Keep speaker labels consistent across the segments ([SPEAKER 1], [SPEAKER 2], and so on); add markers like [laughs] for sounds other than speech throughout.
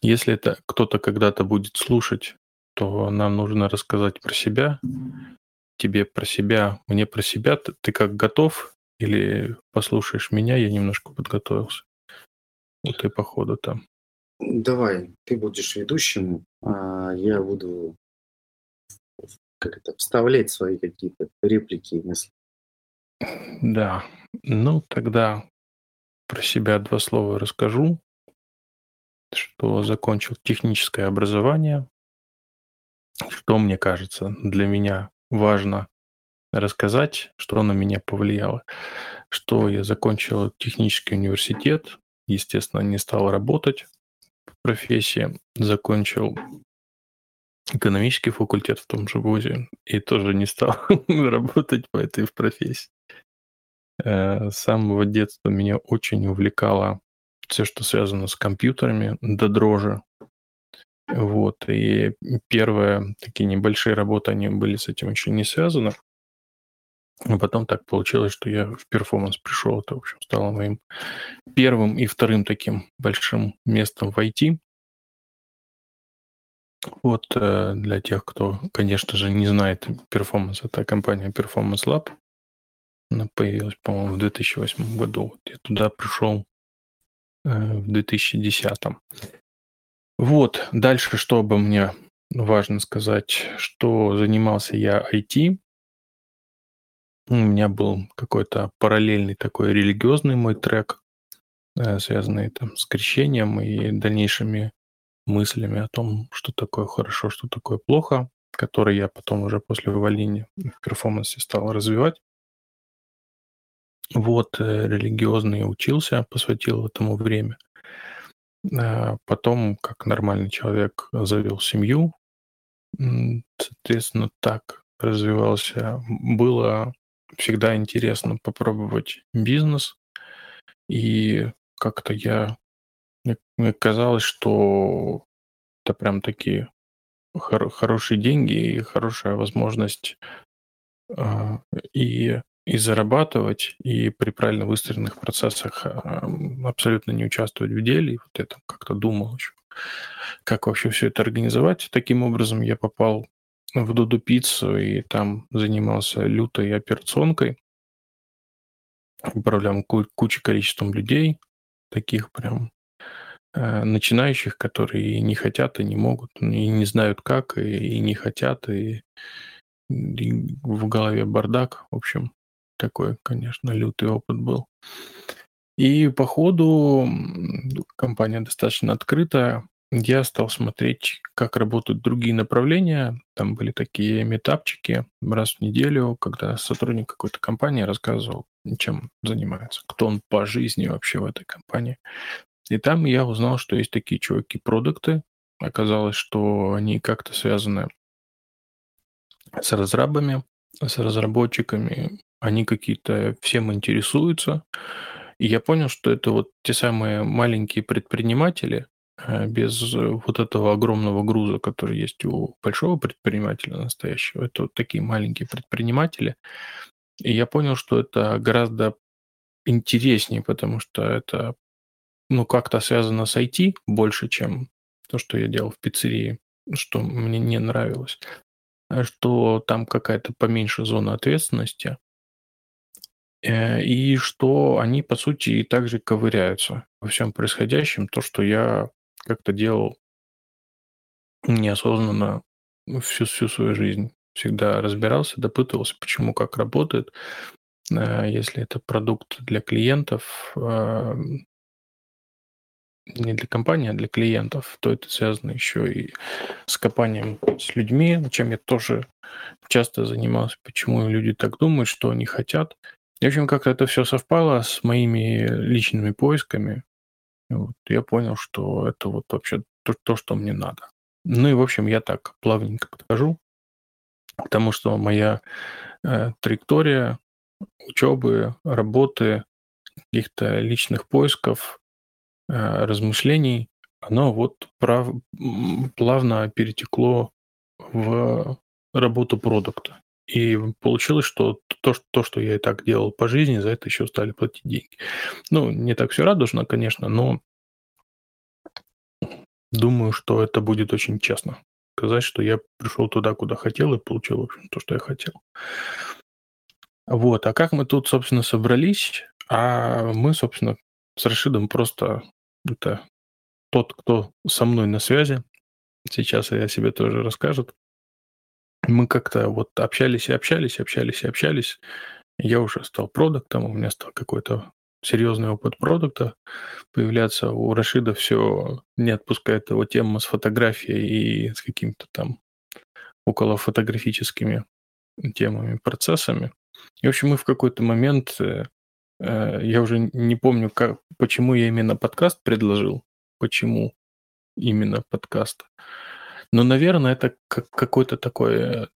[SPEAKER 1] Если это кто-то когда-то будет слушать, то нам нужно рассказать про себя, тебе про себя, мне про себя. Ты, ты как готов? Или послушаешь меня? Я немножко подготовился. Вот и по ходу там.
[SPEAKER 2] Давай, ты будешь ведущим, а я буду как это, вставлять свои какие-то реплики и мысли.
[SPEAKER 1] Да, ну тогда про себя два слова расскажу, что закончил техническое образование, что мне кажется для меня важно рассказать, что на меня повлияло, что я закончил технический университет, естественно, не стал работать в профессии, закончил экономический факультет в том же ВУЗе и тоже не стал [laughs] работать по этой профессии. Э, с самого детства меня очень увлекало все, что связано с компьютерами, до дрожи. Вот, и первые такие небольшие работы, они были с этим еще не связаны. А потом так получилось, что я в перформанс пришел. Это, в общем, стало моим первым и вторым таким большим местом в IT. Вот э, для тех, кто, конечно же, не знает Performance, это компания Performance Lab. Она появилась, по-моему, в 2008 году. Вот я туда пришел э, в 2010. Вот, дальше, что бы мне важно сказать, что занимался я IT. У меня был какой-то параллельный такой религиозный мой трек, э, связанный там с крещением и дальнейшими мыслями о том, что такое хорошо, что такое плохо, который я потом уже после увольнения в перформансе стал развивать. Вот, э, религиозный учился, посвятил этому время. А потом, как нормальный человек, завел семью. Соответственно, так развивался. Было всегда интересно попробовать бизнес. И как-то я мне, казалось, что это прям такие хор- хорошие деньги и хорошая возможность э, и, и зарабатывать, и при правильно выстроенных процессах э, абсолютно не участвовать в деле. И вот я там как-то думал еще, как вообще все это организовать. Таким образом я попал в Дуду Пиццу и там занимался лютой операционкой. Управлял кучей количеством людей, таких прям начинающих, которые не хотят и не могут, и не знают как, и, и не хотят, и, и в голове бардак. В общем, такой, конечно, лютый опыт был. И по ходу компания достаточно открытая. Я стал смотреть, как работают другие направления. Там были такие метапчики раз в неделю, когда сотрудник какой-то компании рассказывал, чем занимается, кто он по жизни вообще в этой компании. И там я узнал, что есть такие чуваки-продукты. Оказалось, что они как-то связаны с разрабами, с разработчиками. Они какие-то всем интересуются. И я понял, что это вот те самые маленькие предприниматели, э, без вот этого огромного груза, который есть у большого предпринимателя настоящего. Это вот такие маленькие предприниматели. И я понял, что это гораздо интереснее, потому что это ну, как-то связано с IT больше, чем то, что я делал в пиццерии, что мне не нравилось, а что там какая-то поменьше зона ответственности, э, и что они, по сути, и также ковыряются во всем происходящем, то, что я как-то делал неосознанно всю, всю свою жизнь. Всегда разбирался, допытывался, почему, как работает. Э, если это продукт для клиентов, не для компании, а для клиентов, то это связано еще и с копанием с людьми, чем я тоже часто занимался, почему люди так думают, что они хотят. И, в общем, как-то это все совпало с моими личными поисками. Вот, я понял, что это вот вообще то, то, что мне надо. Ну и, в общем, я так плавненько подхожу к тому, что моя э, траектория учебы, работы, каких-то личных поисков размышлений, оно вот прав, плавно перетекло в работу продукта. И получилось, что то, то, что я и так делал по жизни, за это еще стали платить деньги. Ну, не так все радужно, конечно, но думаю, что это будет очень честно. Сказать, что я пришел туда, куда хотел, и получил, в общем, то, что я хотел. Вот. А как мы тут, собственно, собрались? А мы, собственно, с Рашидом просто это тот, кто со мной на связи. Сейчас я себе тоже расскажет. Мы как-то вот общались и общались, общались и общались. Я уже стал продуктом, у меня стал какой-то серьезный опыт продукта появляться. У Рашида все не отпускает его тема с фотографией и с какими-то там около фотографическими темами, процессами. И, в общем, мы в какой-то момент, э, я уже не помню, как, почему я именно подкаст предложил, почему именно подкаст. Но, наверное, это как какой-то такой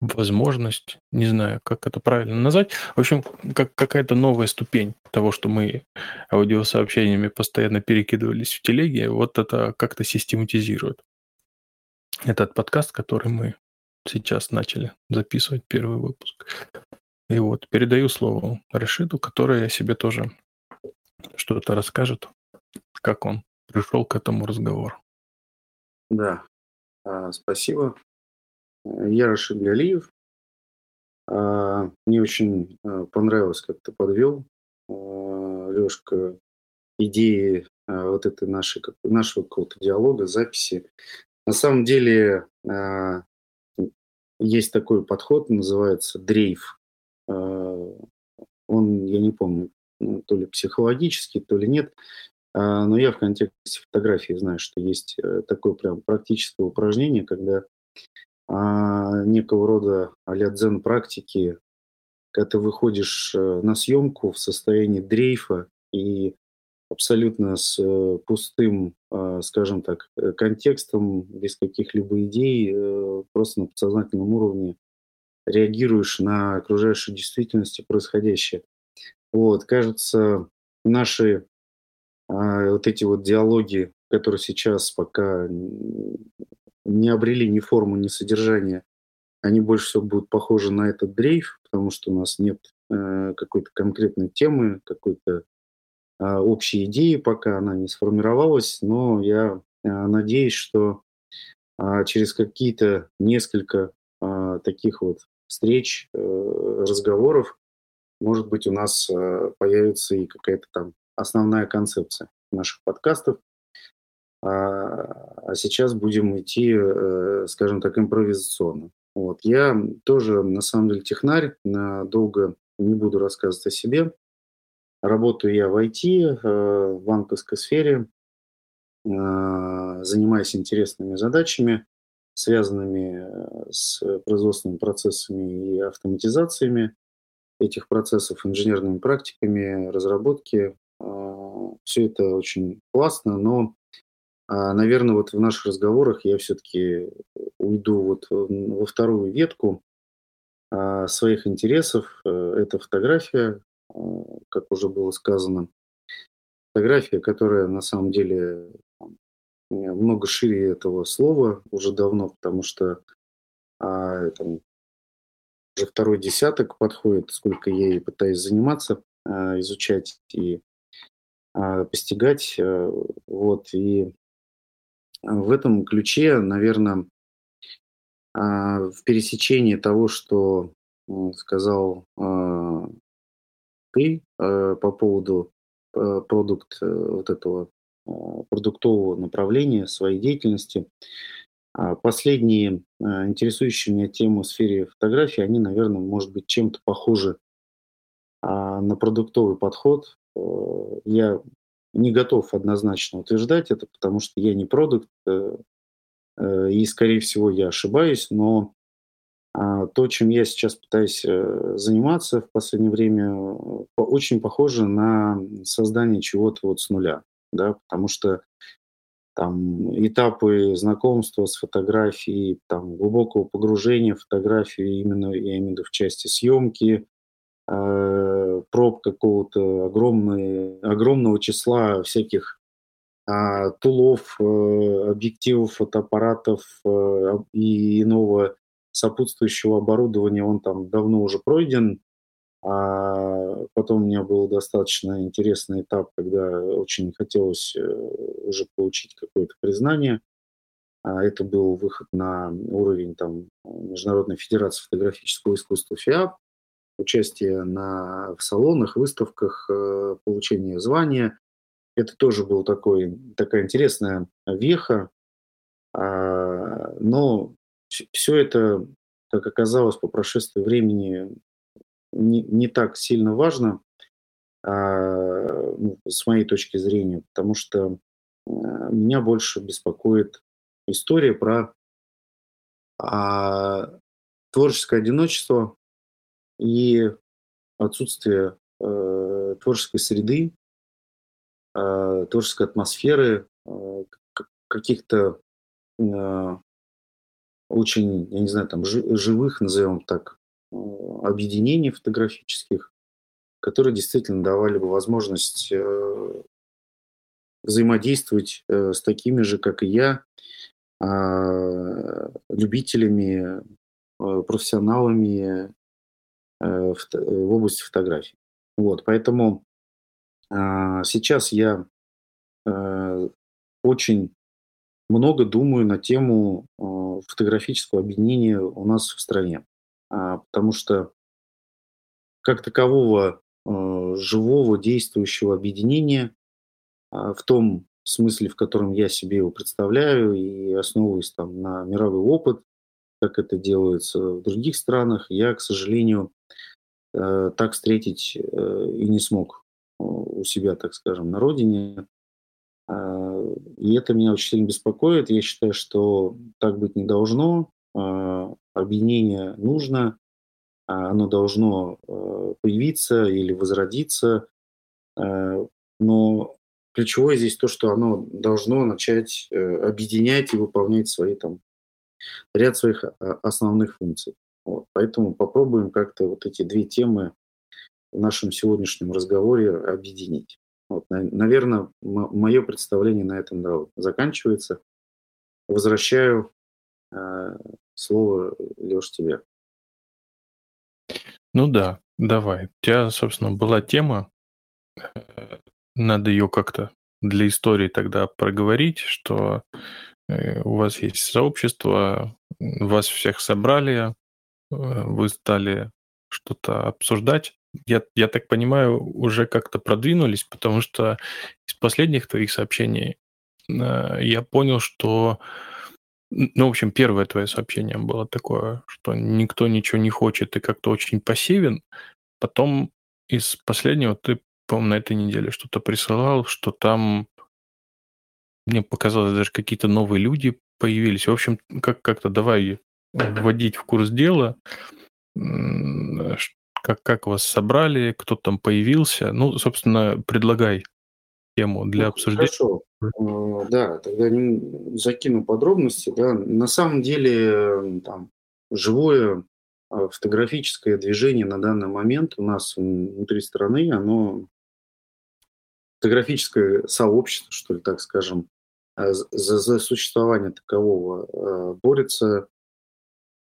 [SPEAKER 1] возможность, не знаю, как это правильно назвать. В общем, как какая-то новая ступень того, что мы аудиосообщениями постоянно перекидывались в телеге, вот это как-то систематизирует. Этот подкаст, который мы сейчас начали записывать первый выпуск. И вот передаю слово Рашиду, который о себе тоже что-то расскажет, как он пришел к этому разговору.
[SPEAKER 2] Да, а, спасибо. Я Рашид Галиев. А, мне очень а, понравилось, как ты подвел, Лешка, идеи вот этой нашей, нашего какого-то диалога, записи. На самом деле есть такой подход, называется дрейф. Он, я не помню, ну, то ли психологический, то ли нет. Но я в контексте фотографии знаю, что есть э, такое прям практическое упражнение, когда а, некого рода а-ля дзен-практики, когда ты выходишь э, на съемку в состоянии дрейфа и абсолютно с э, пустым, а, скажем так, э, контекстом, без каких-либо идей, просто на подсознательном уровне реагируешь на окружающую действительность и происходящее. Вот, кажется, наши вот эти вот диалоги, которые сейчас пока не обрели ни форму, ни содержание, они больше всего будут похожи на этот дрейф, потому что у нас нет э, какой-то конкретной темы, какой-то э, общей идеи, пока она не сформировалась, но я э, надеюсь, что э, через какие-то несколько э, таких вот встреч, э, разговоров, может быть, у нас э, появится и какая-то там основная концепция наших подкастов. А, а сейчас будем идти, э, скажем так, импровизационно. Вот. Я тоже, на самом деле, технарь, долго не буду рассказывать о себе. Работаю я в IT, в банковской сфере, занимаюсь интересными задачами, связанными э, с производственными процессами и автоматизациями этих процессов, инженерными практиками, разработки. А, Все это очень классно, но а, наверное, вот в наших разговорах я все-таки уйду вот во вторую ветку а, своих интересов. Э, это фотография, а, как уже было сказано. Фотография, которая на самом деле много шире этого слова уже давно, потому что а, там, уже второй десяток подходит, сколько я ей пытаюсь заниматься, а, изучать и а, постигать. А, вот, и в этом ключе, наверное, а, в пересечении того, что сказал а, ты а, по поводу продукт э, вот этого продуктового направления своей деятельности. Последние интересующие меня темы в сфере фотографии, они, наверное, может быть, чем-то похожи на продуктовый подход. Э, я не готов однозначно утверждать это, потому что я не продукт, э, э, и, скорее всего, я ошибаюсь, но а, то, чем я сейчас пытаюсь заниматься в последнее время, очень похоже на создание чего-то вот с нуля, да, потому что там этапы знакомства с фотографией, там глубокого погружения в фотографию именно, я имею в виду в части съемки, Э, проб какого-то огромной, огромного числа всяких а, тулов, э, объективов, фотоаппаратов э, и иного сопутствующего оборудования, он там давно уже пройден. А потом у меня был достаточно интересный этап, когда очень хотелось э, уже получить какое-то признание. А это был выход на уровень там, Международной Федерации фотографического искусства ФИАП, участие на, в салонах, выставках, э, получение звания. Это тоже был такой, такая интересная веха. А, но все это, как оказалось, по прошествии времени не, не так сильно важно а, ну, с моей точки зрения, потому что а, меня больше беспокоит история про а, творческое одиночество и отсутствие э, творческой среды, э, творческой атмосферы, э, каких-то э, очень, я не знаю, там живых, назовем так, объединений фотографических, которые действительно давали бы возможность э, взаимодействовать э, с такими же, как и я, а, любителями, профессионалами в области фотографии. Вот, поэтому а, сейчас я очень много думаю на тему э, фотографического объединения у нас в стране. А, потому что как такового э, живого действующего объединения а, в том смысле, в котором я себе его представляю и основываясь там на мировой опыт, как это делается в других странах, я, к сожалению, э, так встретить и не смог у себя, так скажем, на родине. А, и это меня очень сильно беспокоит. Я считаю, что так быть не должно. А, объединение нужно, а, оно должно появиться или возродиться. Но ключевое здесь то, что оно должно начать э, объединять и выполнять свои там ряд своих основных функций. Вот. Поэтому попробуем как-то вот эти две темы в нашем сегодняшнем разговоре объединить. Вот, наверное, мое представление на этом да, заканчивается. Возвращаю слово, Леш, тебе.
[SPEAKER 1] Ну да, давай. У тебя, собственно, была тема. Э, надо ее как-то для истории тогда проговорить, что э, у вас есть сообщество, вас всех собрали, э, вы стали что-то обсуждать я, я так понимаю, уже как-то продвинулись, потому что из последних твоих сообщений я понял, что... Ну, в общем, первое твое сообщение было такое, что никто ничего не хочет и как-то очень пассивен. Потом из последнего ты, по-моему, на этой неделе что-то присылал, что там мне показалось, даже какие-то новые люди появились. В общем, как- как-то давай вводить в курс дела, как, как вас собрали, кто там появился. Ну, собственно, предлагай тему для ну, обсуждения.
[SPEAKER 2] Хорошо. Э, да, тогда закину подробности. Да. На самом деле, там, живое а, фотографическое движение на данный момент у нас внутри страны, оно фотографическое сообщество, что ли, так скажем, за, за существование такового борется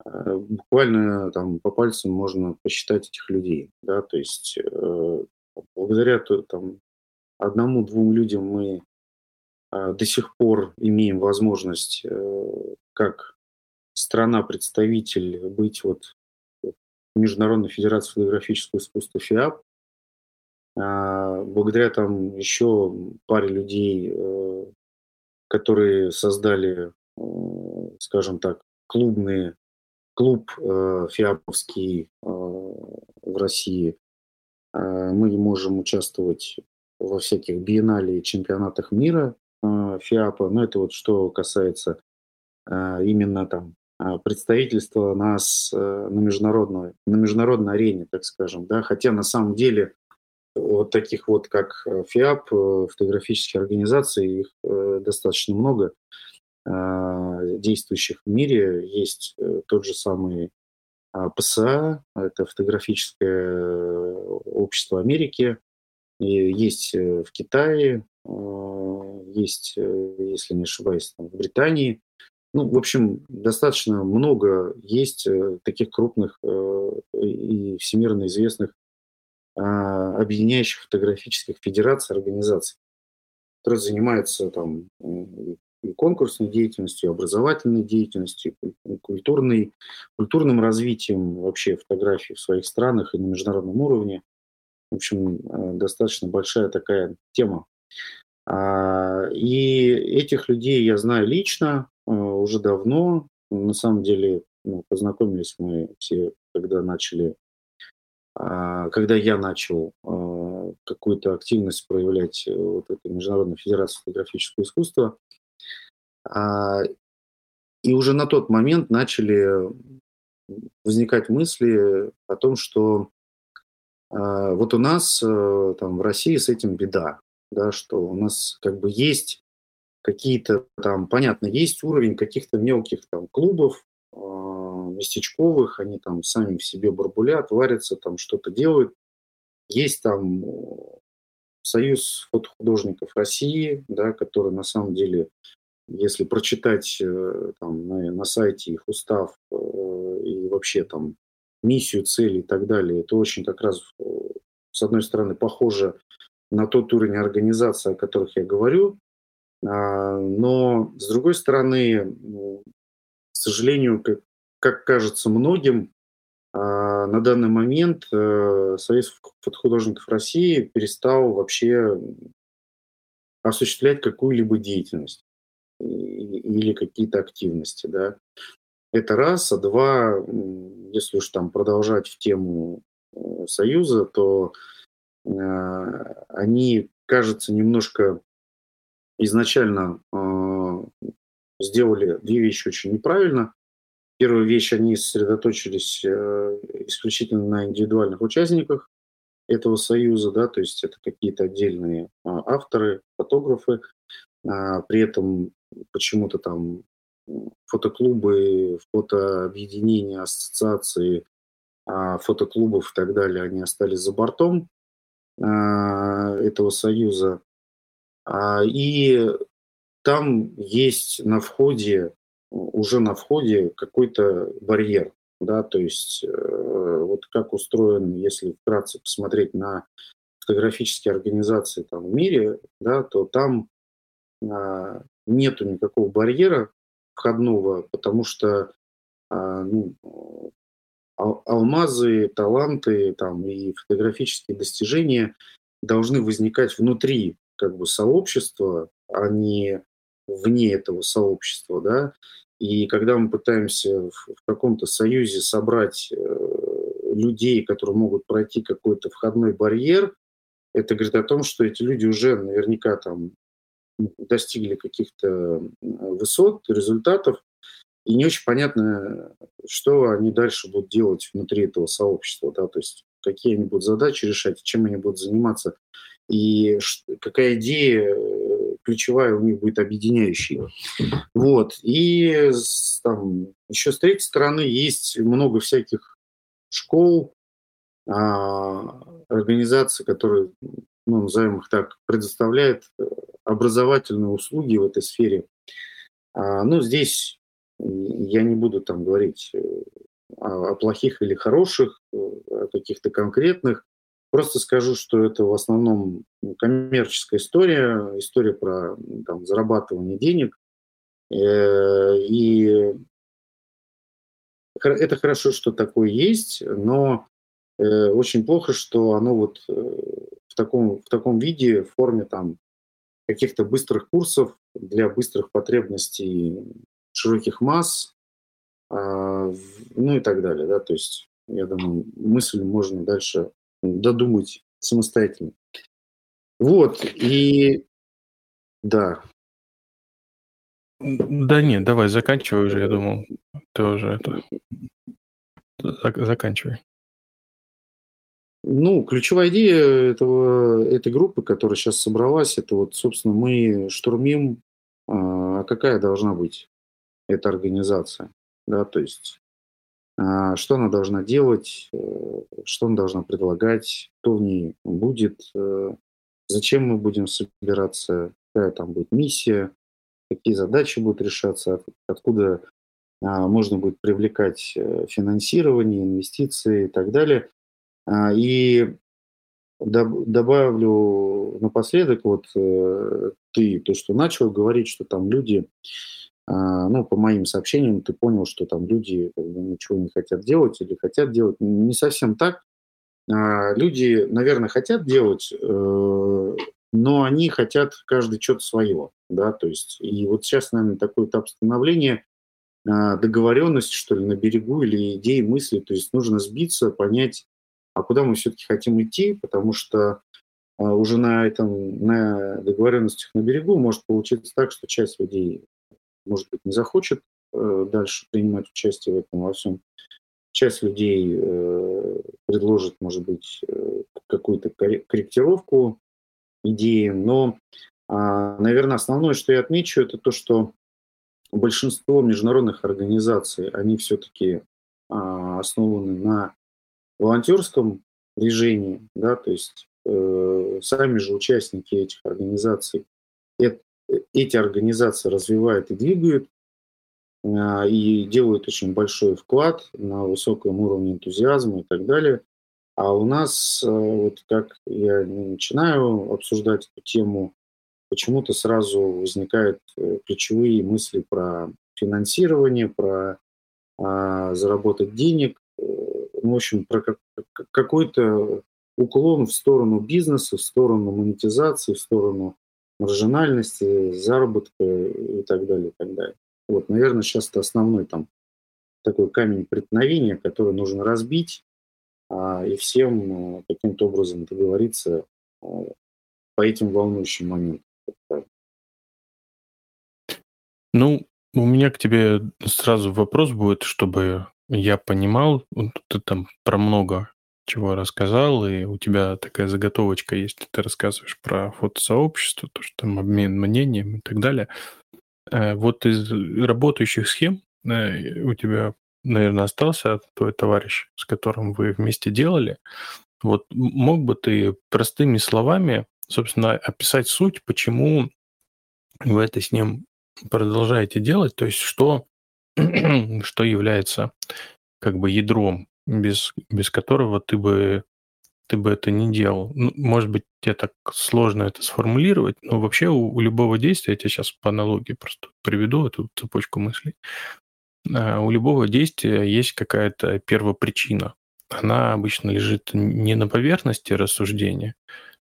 [SPEAKER 2] Э, буквально там по пальцам можно посчитать этих людей, да, то есть э, благодаря там одному-двум людям мы э, до сих пор имеем возможность как страна-представитель быть вот Международной Федерации фотографического искусства ФИАП. Благодаря там еще паре людей, которые создали, скажем так, клубные клуб э, фиаповский э, в России. Э, мы можем участвовать во всяких биеннале и чемпионатах мира э, ФИАПа. Но это вот что касается э, именно там э, представительства нас на международной, на международной арене, так скажем. Да? Хотя на самом деле вот таких вот, как ФИАП, фотографические организации, их достаточно много. Действующих в мире. Есть тот же самый ПСА, это фотографическое общество Америки, есть э, в Китае, а, есть, если не ошибаюсь, там, в Британии. Ну, в общем, достаточно много есть э, таких крупных э, и всемирно известных а, объединяющих фотографических федераций, организаций, которые занимаются там и конкурсной деятельностью, и образовательной деятельностью, и культурной, культурным развитием вообще фотографий в своих странах и на международном уровне. В общем, э, достаточно большая такая тема. А, и этих людей я знаю лично э, уже давно. На самом деле ну, познакомились мы все, когда начали, а, когда я начал а, какую-то активность проявлять э, вот этой Международной Федерации фотографического искусства. И уже на тот момент начали возникать мысли о том, что вот у нас э, там в России с этим беда да, что у нас как бы есть какие-то там, понятно, есть уровень каких-то мелких там клубов, э, местечковых, они там сами в себе барбулят, варятся, там что-то делают. Есть там Союз фотохудожников России, да, который на самом деле, если прочитать э, там, на, на сайте их устав э, и вообще там миссию, цели и так далее, это очень как раз, э, с одной стороны, похоже на тот уровень организации, о которых я говорю. А, но, с другой стороны, к сожалению, как, как кажется многим, а, на данный момент э, Союз фотохудожников России перестал вообще осуществлять какую-либо деятельность или какие-то активности. Да. Это раз. А два, если уж там продолжать в тему э, Союза, то Э, они, кажется, немножко изначально э, сделали две вещи очень неправильно. Первая вещь, они сосредоточились э, исключительно на индивидуальных участниках этого союза, да, то есть это какие-то отдельные авторы, фотографы. А, при этом почему-то там фотоклубы, фотообъединения, ассоциации, а, фотоклубов и так далее, они остались за бортом. А, этого союза. А, и там есть на входе, уже на входе какой-то барьер, да, то есть э, вот как устроен, если вкратце посмотреть на фотографические организации там в мире, да, то там нету никакого барьера входного, потому что ну, алмазы, таланты там, и фотографические достижения должны возникать внутри как бы, сообщества, а не вне этого сообщества. Да? И когда мы пытаемся в, в каком-то союзе собрать э, людей, которые могут пройти какой-то входной барьер, это говорит о том, что эти люди уже наверняка там достигли каких-то высот, результатов, и не очень понятно, что они дальше будут делать внутри этого сообщества, да, то есть какие они будут задачи решать, чем они будут заниматься, и какая идея э, ключевая у них будет объединяющей. Вот. И там, еще с третьей стороны есть много всяких школ, а, организаций, которые, ну, назовем их так, предоставляют э, образовательные услуги в этой сфере. А, ну, здесь я не буду там говорить э, о, о плохих или хороших, э, о каких-то конкретных. Просто скажу, что это в основном коммерческая история, история про там, зарабатывание денег. И это хорошо, что такое есть, но очень плохо, что оно вот в таком, в таком виде, в форме там каких-то быстрых курсов для быстрых потребностей широких масс, а, ну и так далее. Да? То есть, я думаю, мысль можно дальше додумать самостоятельно. Вот, и да.
[SPEAKER 1] Да нет, давай, заканчивай уже, я думал. Ты уже это... Заканчивай.
[SPEAKER 2] Ну, ключевая идея этого, этой группы, которая сейчас собралась, это вот, собственно, мы штурмим, а какая должна быть эта организация. Да, то есть а, что она должна делать, э, что она должна предлагать, кто в ней будет, э, зачем мы будем собираться, какая там будет миссия. какие задачи будут решаться, откуда а, можно будет привлекать э, финансирование, инвестиции и так далее. А, и добавлю напоследок, вот э, ты то, что начал говорить, что там люди, а, ну, по моим сообщениям, ты понял, что там люди ничего не хотят делать или хотят делать. Не совсем так. Люди, наверное, хотят делать, э, но они хотят каждый что-то свое, да, то есть, и вот сейчас, наверное, такой этап становления, а, договоренности, что ли, на берегу или идеи, мысли. То есть нужно сбиться, понять, а куда мы все-таки хотим идти, потому что а, уже на этом, на договоренностях на берегу может получиться так, что часть людей, может быть, не захочет э, дальше принимать участие в этом во всем. Часть людей э, предложит, может быть, э, какую-то корректировку идеи, но, а, наверное, основное, что я отмечу, это то, что большинство международных организаций, они все-таки а, основаны на волонтерском движении, да, то есть э, сами же участники этих организаций э, эти организации развивают и двигают, э, и делают очень большой вклад на высоком уровне энтузиазма и так далее. А у нас, э, вот как я начинаю обсуждать эту тему, почему-то сразу возникают э, ключевые мысли про финансирование, про а, заработать денег, в общем, про как, какой-то уклон в сторону бизнеса, в сторону монетизации, в сторону маржинальности, заработка и так далее, и так далее. Вот, наверное, сейчас это основной там такой камень преткновения, который нужно разбить а, и всем э, каким-то образом договориться по этим волнующим моментам.
[SPEAKER 1] Ну, у меня к тебе сразу вопрос будет, чтобы я понимал, ты там про много чего рассказал, и у тебя такая заготовочка есть, ты рассказываешь про фотосообщество, то, что там обмен мнением и так далее. Э, вот из работающих схем э, у тебя, наверное, остался твой товарищ, с которым вы вместе делали. Вот мог бы ты простыми словами, собственно, описать суть, почему вы это с ним продолжаете делать, то есть что, [clears throat] что является как бы ядром, без, без которого ты бы, ты бы это не делал. Ну, может быть, тебе так сложно это сформулировать, но вообще у, у любого действия, я тебе сейчас по аналогии просто приведу эту цепочку мыслей, а, у любого действия есть какая-то первопричина. Она обычно лежит не на поверхности рассуждения,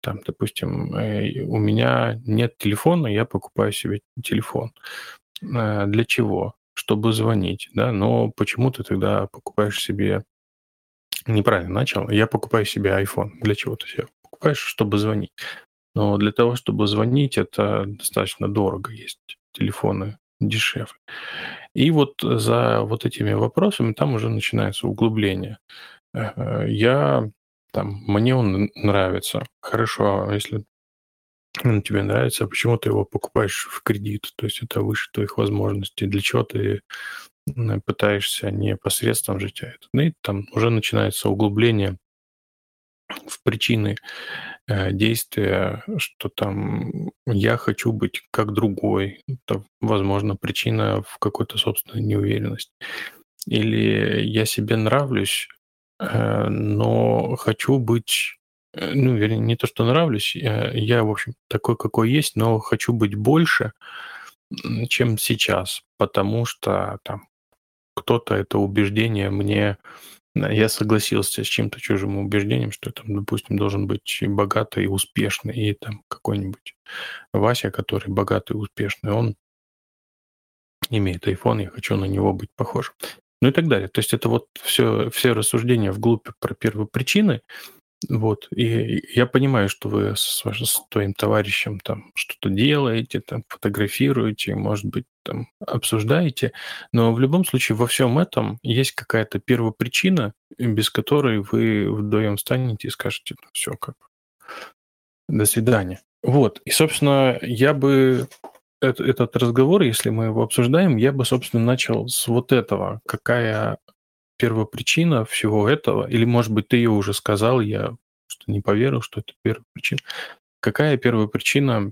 [SPEAKER 1] там, допустим, э, у меня нет телефона, я покупаю себе телефон. Э, для чего? Чтобы звонить, да, но почему ты тогда покупаешь себе... Неправильно начал. Я покупаю себе iPhone. Для чего ты себе покупаешь? Чтобы звонить. Но для того, чтобы звонить, это достаточно дорого. Есть телефоны дешевле. И вот за вот этими вопросами там уже начинается углубление. Э, я там, мне он нравится. Хорошо, а если он тебе нравится, почему ты его покупаешь в кредит? То есть это выше твоих возможностей. Для чего ты пытаешься не посредством жить, а это? Ну и там уже начинается углубление в причины э, действия, что там я хочу быть как другой. Это, возможно, причина в какой-то собственной неуверенности. Или я себе нравлюсь, Э, но хочу быть, ну, вернее, не то, что нравлюсь, я, я, в общем, такой, какой есть, но хочу быть больше, чем сейчас, потому что там кто-то это убеждение мне я согласился с чем-то чужим убеждением, что там, допустим, должен быть богатый и успешный, и там какой-нибудь Вася, который богатый и успешный, он имеет iPhone, я хочу на него быть похожим ну и так далее. То есть это вот все, все рассуждения вглубь про первопричины. Вот. И я понимаю, что вы с, с твоим товарищем там что-то делаете, там фотографируете, может быть, там обсуждаете, но в любом случае во всем этом есть какая-то первопричина, без которой вы вдвоем станете и скажете, ну, все, как до свидания. Вот. И, собственно, я бы этот разговор, если мы его обсуждаем, я бы, собственно, начал с вот этого. Какая первопричина всего этого? Или, может быть, ты ее уже сказал, я что не поверил, что это первая причина. Какая первая причина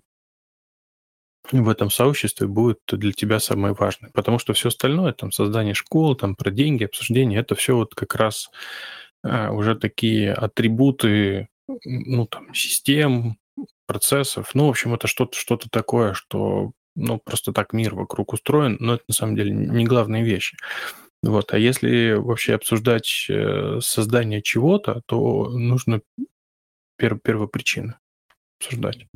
[SPEAKER 1] в этом сообществе будет для тебя самое важное. Потому что все остальное, там, создание школ, там, про деньги, обсуждение, это все вот как раз а, уже такие атрибуты, ну, там, систем, процессов. Ну, в общем, это что-то что такое, что, ну, просто так мир вокруг устроен, но это на самом деле не главные вещи. Вот. А если вообще обсуждать э, создание чего-то, то нужно пер первопричины обсуждать.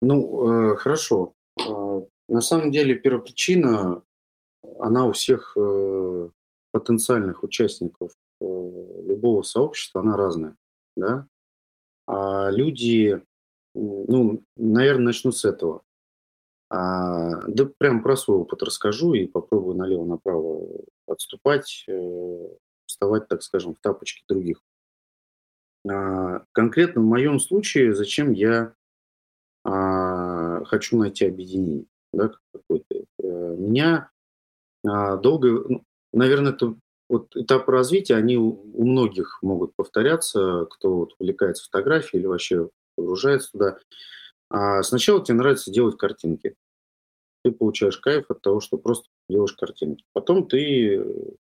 [SPEAKER 2] Ну, э, хорошо. Э, на самом деле первопричина, она у всех э, потенциальных участников э, любого сообщества, она разная. Да? А люди, ну, наверное, начну с этого. А, да прям про свой опыт расскажу и попробую налево-направо отступать, э, вставать, так скажем, в тапочки других. А, конкретно в моем случае, зачем я а, хочу найти объединение, да, какое-то. Э, меня а, долго, ну, наверное, это вот этапы развития, они у, у многих могут повторяться, кто вот увлекается фотографией или вообще погружается туда. А сначала тебе нравится делать картинки. Ты получаешь кайф от того, что просто делаешь картинки. Потом ты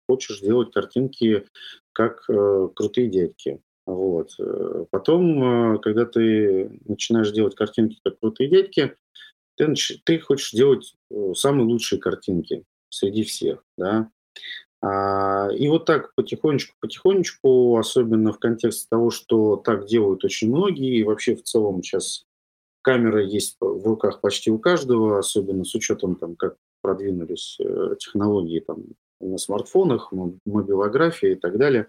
[SPEAKER 2] хочешь делать картинки как э, крутые дядьки. Вот. Э, потом, э, когда ты начинаешь делать картинки как крутые дядьки, ты, ты хочешь делать э, самые лучшие картинки среди всех. Да? А, и вот так потихонечку-потихонечку, особенно в контексте того, что так делают очень многие, и вообще в целом сейчас камера есть в руках почти у каждого, особенно с учетом, там, как продвинулись э, технологии там, на смартфонах, мобилография и так далее.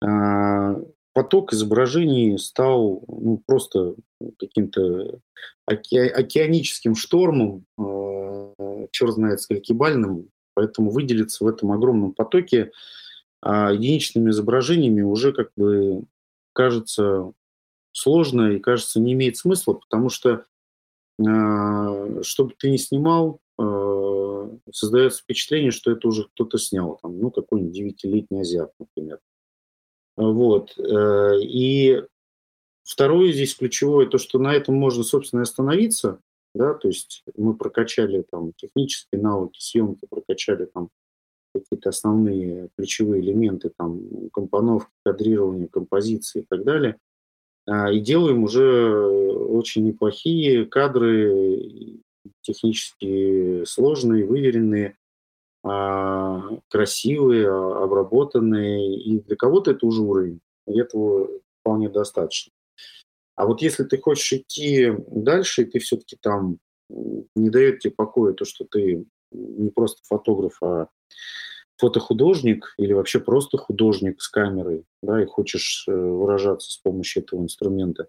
[SPEAKER 2] А, поток изображений стал ну, просто каким-то оке- океаническим штормом, э, черт знает сколькибальным, Поэтому выделиться в этом огромном потоке а, единичными изображениями уже как бы кажется сложно и кажется не имеет смысла, потому что а, что ты ни снимал, а, создается впечатление, что это уже кто-то снял, там, ну, какой-нибудь девятилетний азиат, например. Вот. Э, и второе здесь ключевое, то, что на этом можно, собственно, остановиться, да, то есть мы прокачали там технические навыки съемки, прокачали там какие-то основные ключевые элементы, там, компоновки, кадрирования, композиции и так далее. А, и делаем уже очень неплохие кадры, технически сложные, выверенные, а, красивые, а, обработанные. И для кого-то это уже уровень. И этого вполне достаточно. А вот если ты хочешь идти дальше, и ты все-таки там не дает тебе покоя то, что ты не просто фотограф, а фотохудожник или вообще просто художник с камерой, да, и хочешь э, выражаться с помощью этого инструмента.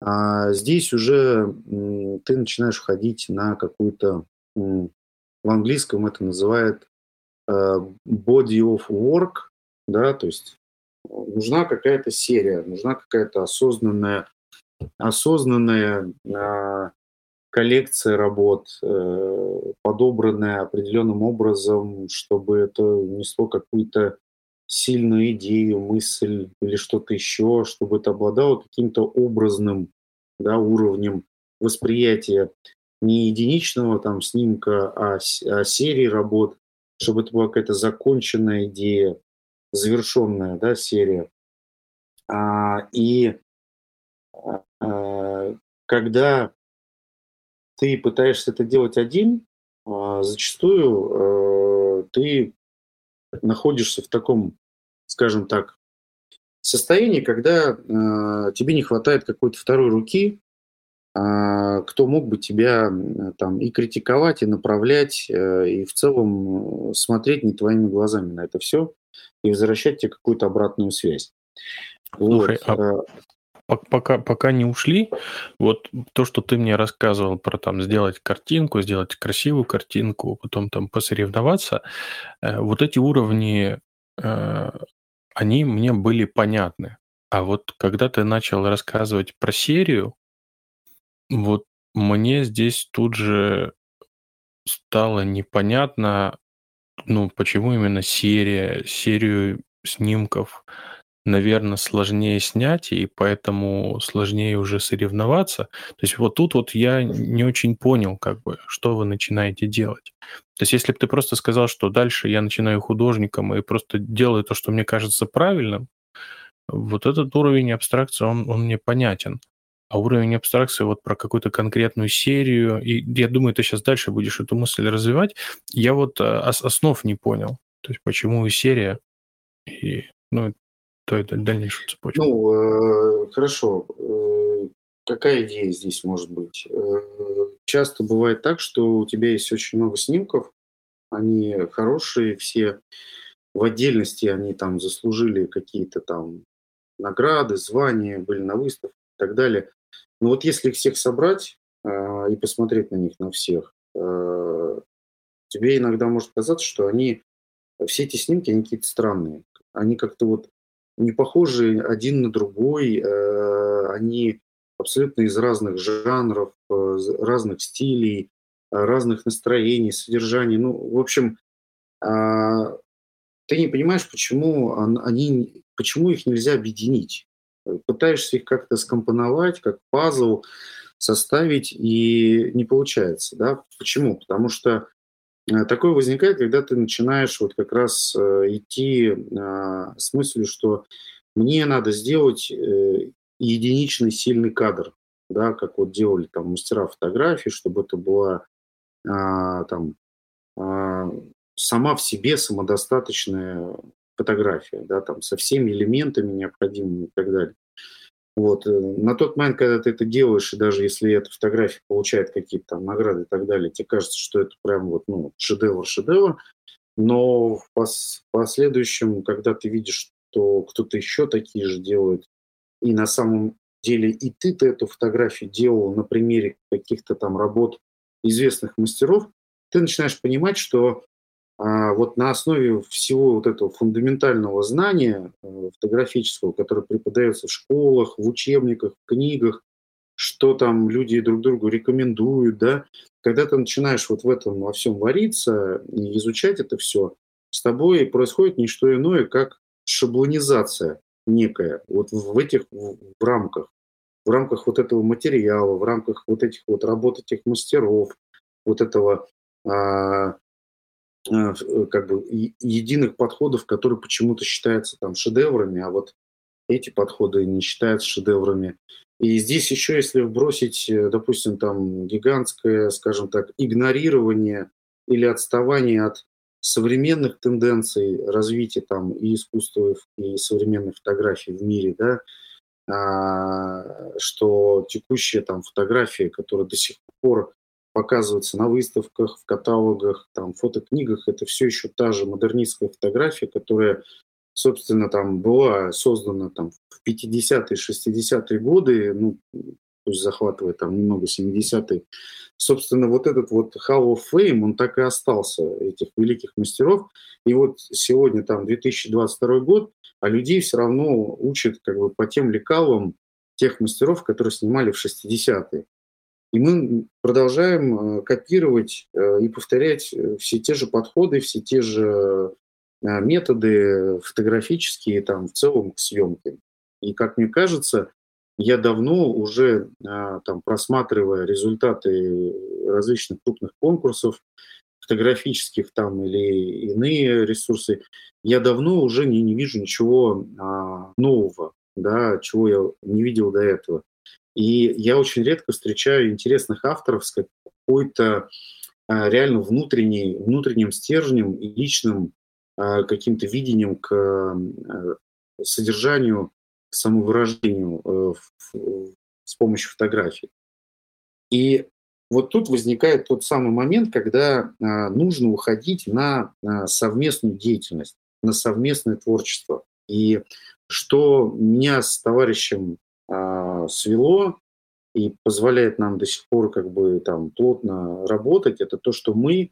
[SPEAKER 2] А здесь уже ты начинаешь ходить на какую-то, в английском это называют э, body of work, да, то есть нужна какая-то серия, нужна какая-то осознанная, осознанная э, коллекция работ, э, подобранная определенным образом, чтобы это несло какую-то сильную идею, мысль или что-то еще, чтобы это обладало каким-то образным да, уровнем восприятия не единичного там снимка, а, а серии работ, чтобы это была какая-то законченная идея, завершенная да, серия. А, и а, когда ты пытаешься это делать один, а, зачастую а, ты находишься в таком, скажем так, состоянии, когда а, тебе не хватает какой-то второй руки, а, кто мог бы тебя там и критиковать, и направлять, э, и в целом смотреть не твоими глазами на это все и возвращать тебе какую-то обратную связь.
[SPEAKER 1] Слушай, вот. а э, пока, пока не ушли, вот то, что ты мне рассказывал про там сделать картинку, сделать красивую картинку, потом там посоревноваться, э, вот эти уровни, э, они мне были понятны. А вот когда ты начал рассказывать про серию, вот мне здесь тут же стало непонятно, ну, почему именно серия, серию снимков наверное, сложнее снять, и поэтому сложнее уже соревноваться. То есть вот тут вот я не очень понял, как бы, что вы начинаете делать. То есть если бы ты просто сказал, что дальше я начинаю художником и просто делаю то, что мне кажется правильным, вот этот уровень абстракции, он, он мне понятен. А уровень абстракции вот про какую-то конкретную серию, и я думаю, ты сейчас дальше будешь эту мысль развивать, я вот э, основ не понял. То есть почему серия, и ну, дальнейшую цепочку.
[SPEAKER 2] Ну, э, хорошо. Э, какая идея здесь может быть? Э, часто бывает так, что у тебя есть очень много снимков, они хорошие, все в отдельности они там заслужили какие-то там награды, звания, были на выставках и так далее. Но вот если их всех собрать э, и посмотреть на них, на всех, э, тебе иногда может казаться, что они, все эти снимки, они какие-то странные. Они как-то вот не похожи один на другой, э, они абсолютно из разных жанров, э, разных стилей, э, разных настроений, содержаний. Ну, в общем, а, ты не понимаешь, почему они, почему их нельзя объединить. Пытаешься их как-то скомпоновать, как пазл составить, и не получается. Да? Почему? Потому что такое возникает, когда ты начинаешь вот как раз э, идти а, с мыслью, что мне надо сделать э, единичный сильный кадр, да, как вот делали там мастера фотографии, чтобы это была а, там а, сама в себе самодостаточная фотография, да, там со всеми элементами необходимыми и так далее. Вот. Э, на тот момент, когда ты это делаешь, и даже если эта фотография получает какие-то там награды и так далее, тебе кажется, что это прям вот, ну, шедевр, шедевр. Но в пос последующем, когда ты видишь, что кто-то еще такие же делает, и на самом деле и ты-то эту фотографию делал на примере каких-то там работ известных мастеров, ты начинаешь понимать, что вот на основе всего вот этого фундаментального знания э, фотографического, которое преподается в школах, в учебниках, в книгах, что там люди друг другу рекомендуют, да, когда ты начинаешь вот в этом во всем вариться и изучать это все, с тобой происходит не что иное, как шаблонизация некая вот в этих в рамках, в рамках вот этого материала, в рамках вот этих вот работ этих мастеров, вот этого а, как бы единых подходов, которые почему-то считаются там шедеврами, а вот эти подходы не считаются шедеврами. И здесь еще, если вбросить, э, допустим, там гигантское, скажем так, игнорирование или отставание от современных тенденций развития там и искусства, и современной фотографии в мире, да, а, что текущая там фотография, которая до сих пор показывается на выставках, в каталогах, там, фотокнигах, это все еще та же модернистская фотография, которая, собственно, там была создана там, в 50-е, 60-е годы, ну, пусть захватывает там немного 70-е. Собственно, вот этот вот Hall of Fame, он так и остался, этих великих мастеров. И вот сегодня там 2022 год, а людей все равно учат как бы по тем лекалам тех мастеров, которые снимали в 60-е. И мы продолжаем э, копировать э, и повторять э, все те же подходы, все те же методы фотографические там в целом к съемке. И как мне кажется, я давно уже там просматривая результаты различных крупных конкурсов фотографических там или иные ресурсы, я давно уже не, не вижу ничего а, нового, да, чего я не видел до этого. И я очень редко встречаю интересных авторов с какой-то а, реально внутренней, внутренним стержнем и личным а, каким-то видением к а, содержанию, к самовыражению э, с помощью фотографий. И вот тут возникает тот самый момент, когда нужно уходить на совместную деятельность, на совместное творчество. И что меня с товарищем а, свело и позволяет нам до сих пор как бы там плотно работать, это то, что мы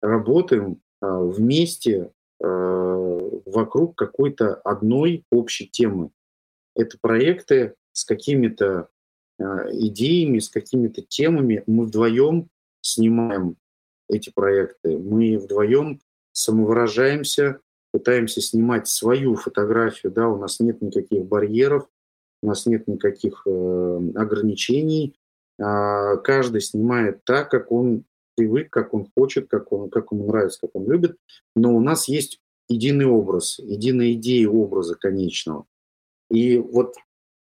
[SPEAKER 2] работаем а, вместе а, вокруг какой-то одной общей темы. Это проекты с какими-то идеями, с какими-то темами. Мы вдвоем снимаем эти проекты, мы вдвоем самовыражаемся, пытаемся снимать свою фотографию, да, у нас нет никаких барьеров, у нас нет никаких э, ограничений. Э, каждый снимает так, как он привык, как он хочет, как, он, как ему нравится, как он любит. Но у нас есть единый образ, единая идея образа конечного. И вот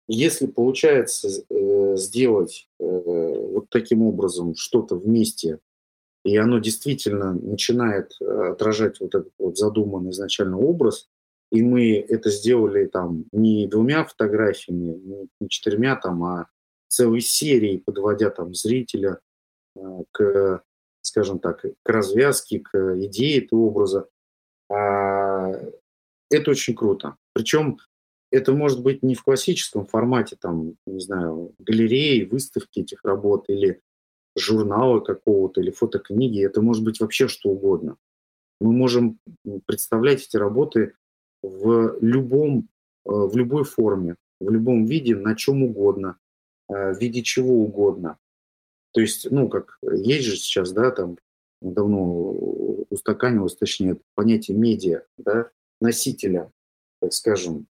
[SPEAKER 2] если получается э, сделать э, вот таким образом что-то вместе, и оно действительно начинает э, отражать вот этот вот задуманный изначально образ, и мы это сделали там не двумя фотографиями, не четырьмя там, а целой серией, подводя там зрителя э, к, скажем так, к развязке, к идее этого образа. А, это очень круто. Причем это может быть не в классическом формате, там, не знаю, галереи, выставки этих работ или журнала какого-то или фотокниги. Это может быть вообще что угодно. Мы можем представлять эти работы в любом, э, в любой форме, в любом виде, на чем угодно, э, в виде чего угодно. То есть, ну, как есть же сейчас, да, там давно устаканилось, точнее, понятие медиа, да, носителя, так скажем.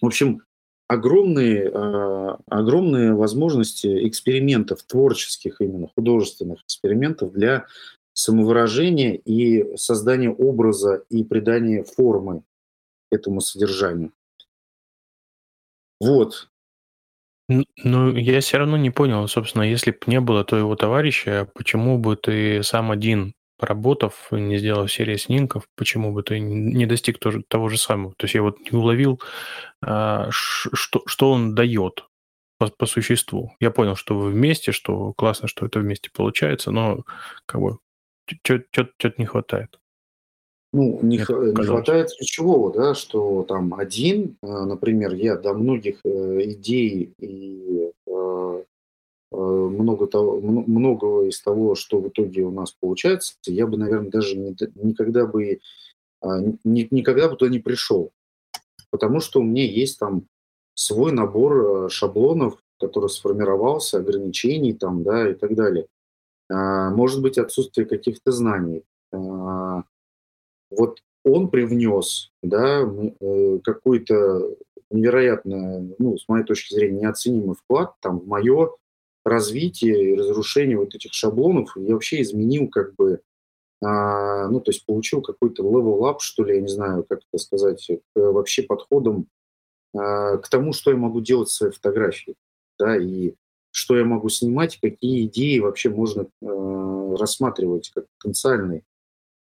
[SPEAKER 2] В общем, огромные, э, огромные возможности экспериментов, творческих именно, художественных экспериментов для самовыражения и создания образа и придания формы этому содержанию. Вот.
[SPEAKER 1] Ну, я все равно не понял, собственно, если бы не было твоего товарища, почему бы ты сам один, поработав, не сделав серии снимков, почему бы ты не достиг тоже, того же самого? То есть я вот не уловил, а, что, что он дает по, по существу. Я понял, что вы вместе, что классно, что это вместе получается, но как бы что-то не хватает.
[SPEAKER 2] Ну, не, не хватает ключевого, да, что там один, э, например, я до многих э, идей и э, много того, многого из того, что в итоге у нас получается, я бы, наверное, даже не, никогда бы а, ни, никогда бы туда не пришел, потому что у меня есть там свой набор шаблонов, который сформировался, ограничений там, да, и так далее. А, может быть, отсутствие каких-то знаний. Вот он привнес да, э, какой-то невероятно, ну, с моей точки зрения, неоценимый вклад там, в мое развитие и разрушение вот этих шаблонов. Я вообще изменил как бы, а, ну, то есть получил какой-то level up, что ли, я не знаю, как это сказать, к вообще подходом а, к тому, что я могу делать с своей фотографией, да, и что я могу снимать, какие идеи вообще можно э, рассматривать как потенциальные.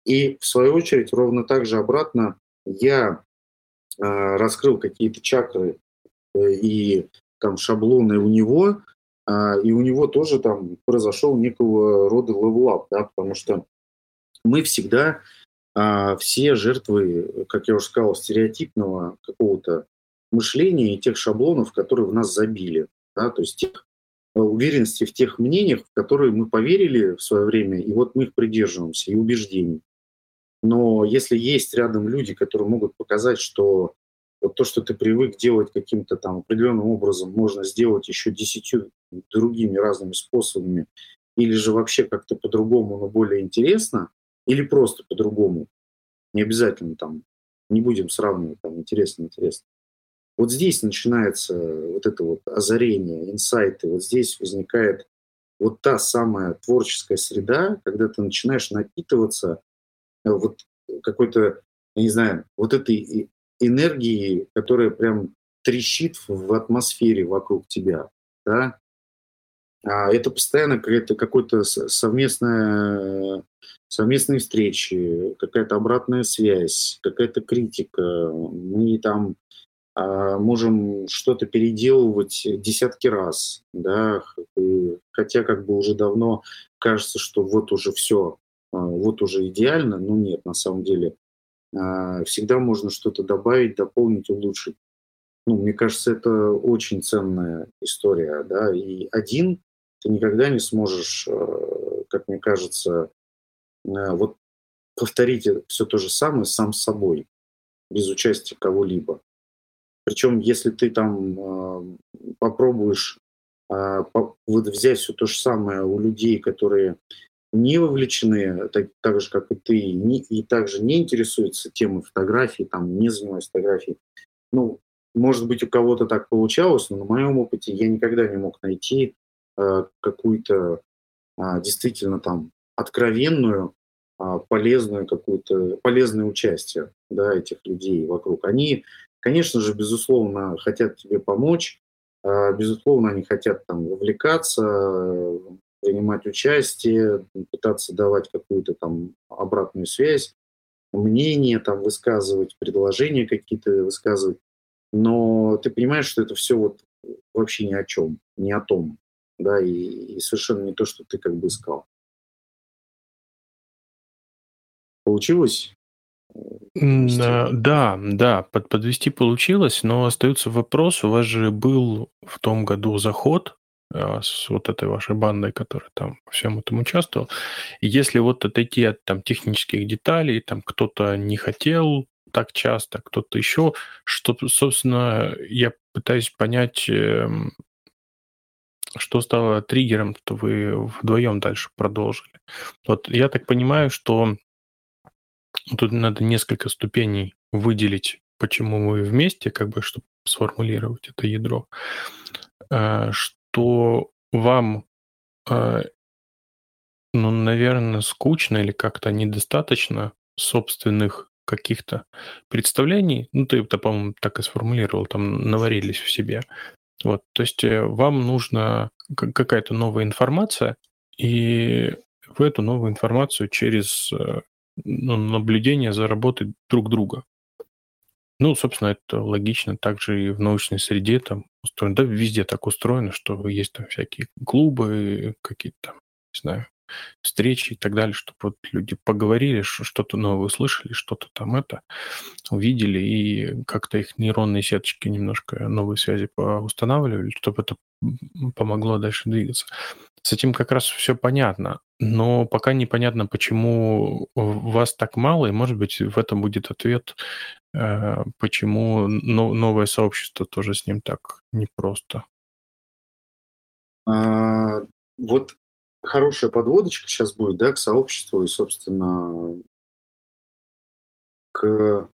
[SPEAKER 2] И в свою очередь, ровно так же обратно, я э, раскрыл какие-то чакры э, и там шаблоны у него, э, и у него тоже там произошел некого рода level up, да, потому что мы всегда э, все жертвы, как я уже сказал, стереотипного какого-то мышления и тех шаблонов, которые в нас забили, да, то есть тех уверенности в тех мнениях, в которые мы поверили в свое время, и вот мы их придерживаемся, и убеждений. Но если есть рядом люди, которые могут показать, что вот то, что ты привык делать каким-то там определенным образом, можно сделать еще десятью другими разными способами, или же вообще как-то по-другому, но более интересно, или просто по-другому, не обязательно там, не будем сравнивать там интересно, интересно. Вот здесь начинается вот это вот озарение, инсайты, вот здесь возникает вот та самая творческая среда, когда ты начинаешь напитываться вот какой-то, я не знаю, вот этой энергии, которая прям трещит в атмосфере вокруг тебя, да, а это постоянно какая-то какой-то совместная, совместные встречи, какая-то обратная связь, какая-то критика. Мы там а, можем что-то переделывать десятки раз, да, хотя как бы уже давно кажется, что вот уже все, вот уже идеально, но нет, на самом деле а, всегда можно что-то добавить, дополнить, улучшить. Ну, мне кажется, это очень ценная история, да, и один ты никогда не сможешь, а, как мне кажется, вот повторить все то же самое сам собой, без участия кого-либо. Причем, если ты там попробуешь вот взять все то же самое у людей, которые не вовлечены, так, так же, как и ты, не, и также не интересуются темой фотографии, там, не занимаются фотографией. Ну, может быть, у кого-то так получалось, но на моем опыте я никогда не мог найти э, какую-то э, действительно там откровенную, э, полезную какую-то, полезное участие да, этих людей вокруг. Они, конечно же, безусловно, хотят тебе помочь, э, безусловно, они хотят там вовлекаться, принимать участие, пытаться давать какую-то там обратную связь, мнение там высказывать, предложения какие-то высказывать. Но ты понимаешь, что это все вот вообще ни о чем, не о том, да, и, и совершенно не то, что ты как бы искал. Получилось?
[SPEAKER 1] Да, да, под, подвести получилось, но остается вопрос. У вас же был в том году заход с вот этой вашей бандой, которая там всем этом участвовал. И если вот отойти от там технических деталей, там кто-то не хотел так часто, кто-то еще, что, собственно, я пытаюсь понять, эм, что стало триггером, что вы вдвоем дальше продолжили. Вот я так понимаю, что тут надо несколько ступеней выделить, почему вы вместе, как бы, чтобы сформулировать это ядро. Э, что вам, э, ну, наверное, скучно или как-то недостаточно собственных каких-то представлений, ну, ты это, по-моему, так и сформулировал, там наварились в себе. Вот, то есть э, вам нужна какая-то новая информация, и в эту новую информацию через э, ну, наблюдение за работой друг друга. Ну, собственно, это логично. Также и в научной среде там устроено. Да, везде так устроено, что есть там всякие клубы, какие-то там, не знаю, встречи и так далее, чтобы вот люди поговорили, что-то новое услышали, что-то там это увидели, и как-то их нейронные сеточки немножко новые связи устанавливали, чтобы это помогло дальше двигаться. С этим как раз все понятно, но пока непонятно, почему вас так мало, и, может быть, в этом будет ответ, почему новое сообщество тоже с ним так непросто.
[SPEAKER 2] А, вот хорошая подводочка сейчас будет, да, к сообществу и, собственно, к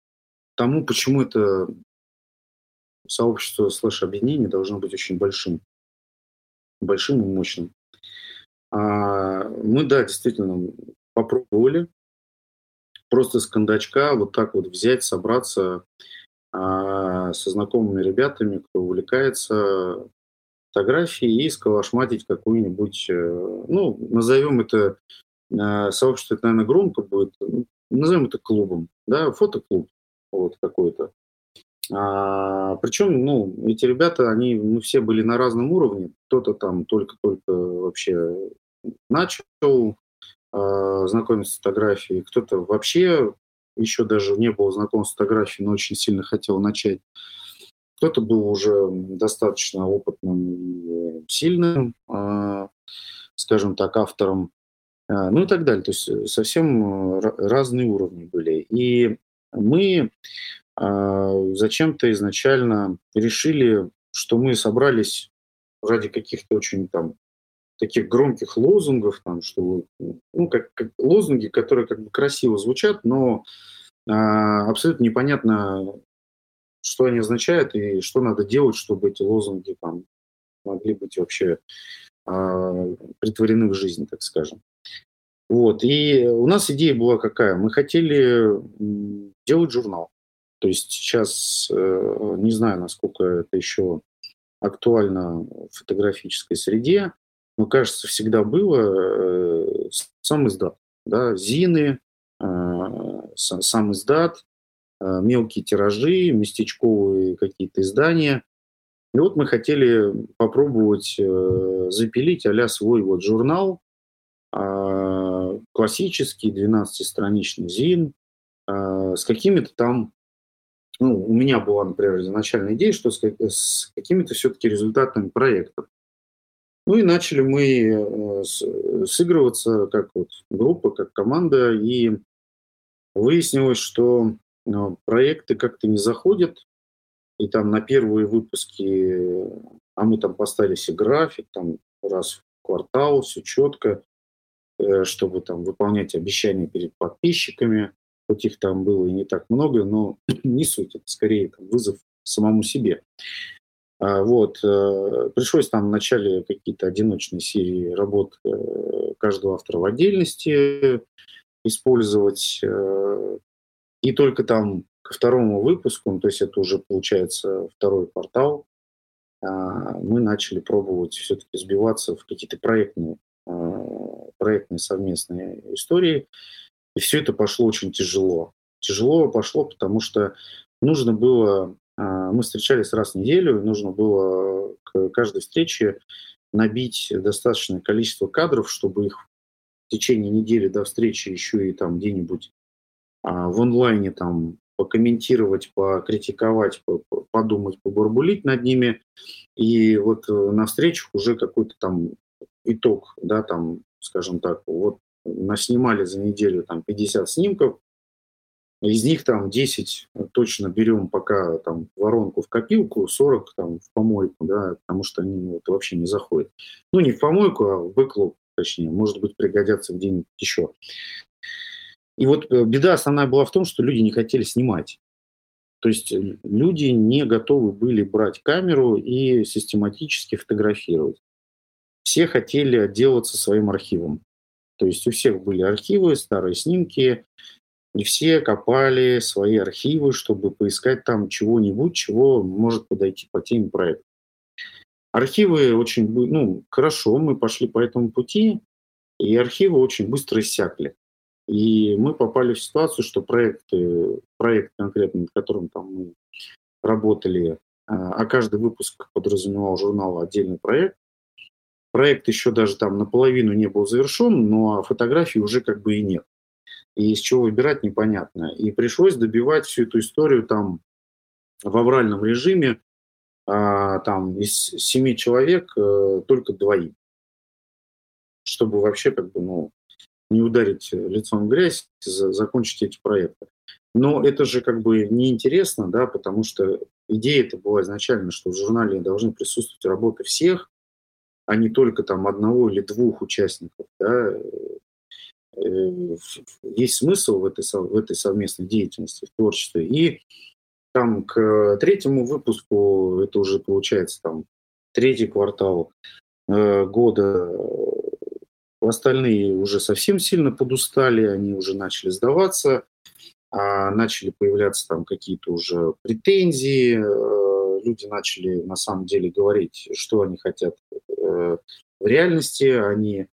[SPEAKER 2] тому, почему это сообщество слэш-объединение должно быть очень большим, большим и мощным. А, мы, да, действительно попробовали просто с кондачка вот так вот взять, собраться а, со знакомыми ребятами, кто увлекается фотографии и сколошматить какую-нибудь, э, ну, назовем это, э, сообщество, это, наверное, громко будет, ну, назовем это клубом, да, фотоклуб вот какой-то. А, причем, ну, эти ребята, они ну, все были на разном уровне. Кто-то там только-только вообще начал а, знакомиться с фотографией, кто-то вообще еще даже не был знаком с фотографией, но очень сильно хотел начать. Кто-то был уже достаточно опытным и сильным, а, скажем так, автором, а, ну и так далее. То есть э, совсем разные уровни были. И мы а, зачем-то изначально решили, что мы собрались ради каких-то очень там таких громких лозунгов, там, что, ну, как, как лозунги, которые как бы красиво звучат, но а, абсолютно непонятно, что они означают и что надо делать, чтобы эти лозунги там могли быть вообще э, притворены в жизнь, так скажем. Вот. И у нас идея была какая? Мы хотели делать журнал. То есть сейчас э, не знаю, насколько это еще актуально в фотографической среде, но, кажется, всегда было э, сам издат. Да? ЗИНы, э, сам издат, Э, мелкие тиражи, местечковые какие-то издания. И вот мы хотели попробовать э, запилить а свой вот журнал, э, классический 12-страничный ЗИН, э, с какими-то там, ну, у меня была, например, изначальная идея, что с, с какими-то все-таки результатами проектов. Ну и начали мы э, сыгрываться как вот группа, как команда, и выяснилось, что проекты как-то не заходят, и там на первые выпуски, а мы там поставили себе график, там раз в квартал, все четко. э, чтобы там выполнять обещания перед подписчиками, хоть их там было и не так много, но [clears throat] не суть, это скорее там, вызов самому себе. А, вот. Э, пришлось там в начале какие-то одиночные серии работ э, каждого автора в отдельности использовать. Э, и только там ко второму выпуску, ну, то есть это уже получается второй портал, а, мы начали пробовать все-таки сбиваться в какие-то проектные, проектные совместные истории. И все это пошло очень тяжело. Тяжело пошло, потому что нужно было мы встречались раз в неделю, и нужно было к каждой встрече набить достаточное количество кадров, чтобы их в течение недели до встречи еще и там где-нибудь а, в онлайне там покомментировать, покритиковать, подумать, побурбулить над ними. И вот э, на встречах уже какой-то там итог, да, там, скажем так, вот наснимали за неделю там 50 снимков, из них там 10 точно берем пока там воронку в копилку, 40 там в помойку, да, потому что они вот, вообще не заходят. Ну, не в помойку, а в бэклог, точнее, может быть, пригодятся где-нибудь еще. И вот э, беда основная была в том, что люди не хотели снимать. То есть э, люди не готовы были брать камеру и систематически фотографировать. Все хотели отделаться своим архивом. То есть у всех были архивы, старые снимки, и все копали свои архивы, чтобы поискать там чего-нибудь, чего может подойти по теме проекта. Архивы очень, ну, хорошо, мы пошли по этому пути, и архивы очень быстро иссякли. И мы попали в ситуацию, что проекты, проект конкретно, над которым там мы работали, а, а каждый выпуск подразумевал журнал отдельный проект. Проект еще даже там наполовину не был завершен, но фотографий уже как бы и нет и из чего выбирать непонятно. И пришлось добивать всю эту историю там в авральном режиме, а, там из семи человек а, только двоих, чтобы вообще как бы, ну, не ударить лицом в грязь, за, закончить эти проекты. Но это же как бы неинтересно, да, потому что идея это была изначально, что в журнале должны присутствовать работы всех, а не только там одного или двух участников, да, есть смысл в этой, в этой совместной деятельности, в творчестве. И там к третьему выпуску, это уже получается там третий квартал э, года, остальные уже совсем сильно подустали, они уже начали сдаваться, а начали появляться там какие-то уже претензии, э, люди начали на самом деле говорить, что они хотят в реальности, они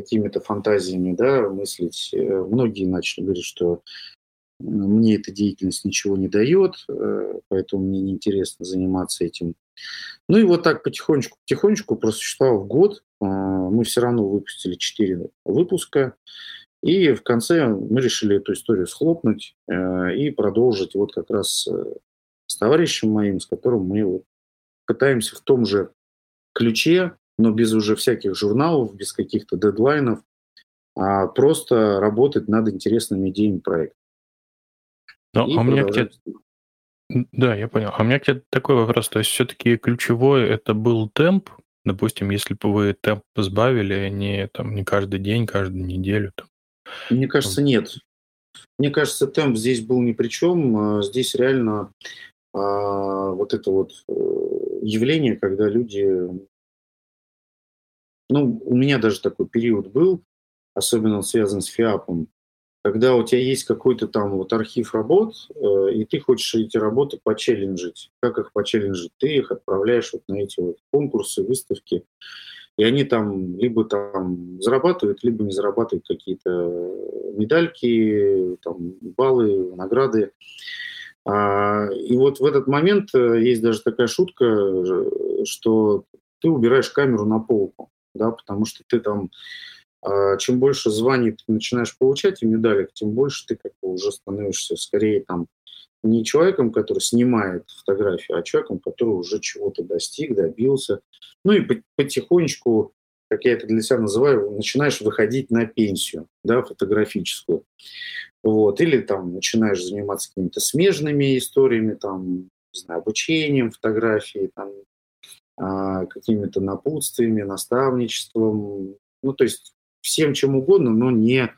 [SPEAKER 2] какими-то фантазиями да, мыслить. Э, многие начали говорить, что мне эта деятельность ничего не дает, э, поэтому мне неинтересно заниматься этим. Ну и вот так потихонечку, потихонечку просуществовав год, э, мы все равно выпустили 4 выпуска, и в конце мы решили эту историю схлопнуть и продолжить вот как раз с товарищем моим, с которым мы вот пытаемся в том же ключе но без уже всяких журналов, без каких-то дедлайнов, а просто работать над интересными идеями проекта.
[SPEAKER 1] Ну, а у меня к тебе... Да, я понял. А у меня к тебе такой вопрос. То есть все-таки ключевой это был темп? Допустим, если бы вы темп сбавили, а не, там, не каждый день, каждую неделю. Там.
[SPEAKER 2] Мне кажется, нет. Мне кажется, темп здесь был ни при чем. А здесь реально а, вот это вот э, явление, когда люди ну, у меня даже такой период был, особенно связан с ФИАПом, когда у тебя есть какой-то там вот архив работ, э, и ты хочешь эти работы почелленджить. Как их почелленджить? Ты их отправляешь вот на эти вот конкурсы, выставки, и они там либо там зарабатывают, либо не зарабатывают какие-то медальки, там, баллы, награды. А, и вот в этот момент э, есть даже такая шутка, э, что ты убираешь камеру на полку да, потому что ты там, а, чем больше званий ты начинаешь получать и медалек, тем больше ты как бы уже становишься скорее там не человеком, который снимает фотографию, а человеком, который уже чего-то достиг, добился. Ну и потихонечку, как я это для себя называю, начинаешь выходить на пенсию, да, фотографическую. Вот. Или там начинаешь заниматься какими-то смежными историями, там, не знаю, обучением фотографии, там, какими-то напутствиями, наставничеством. Ну, то есть всем чем угодно, но не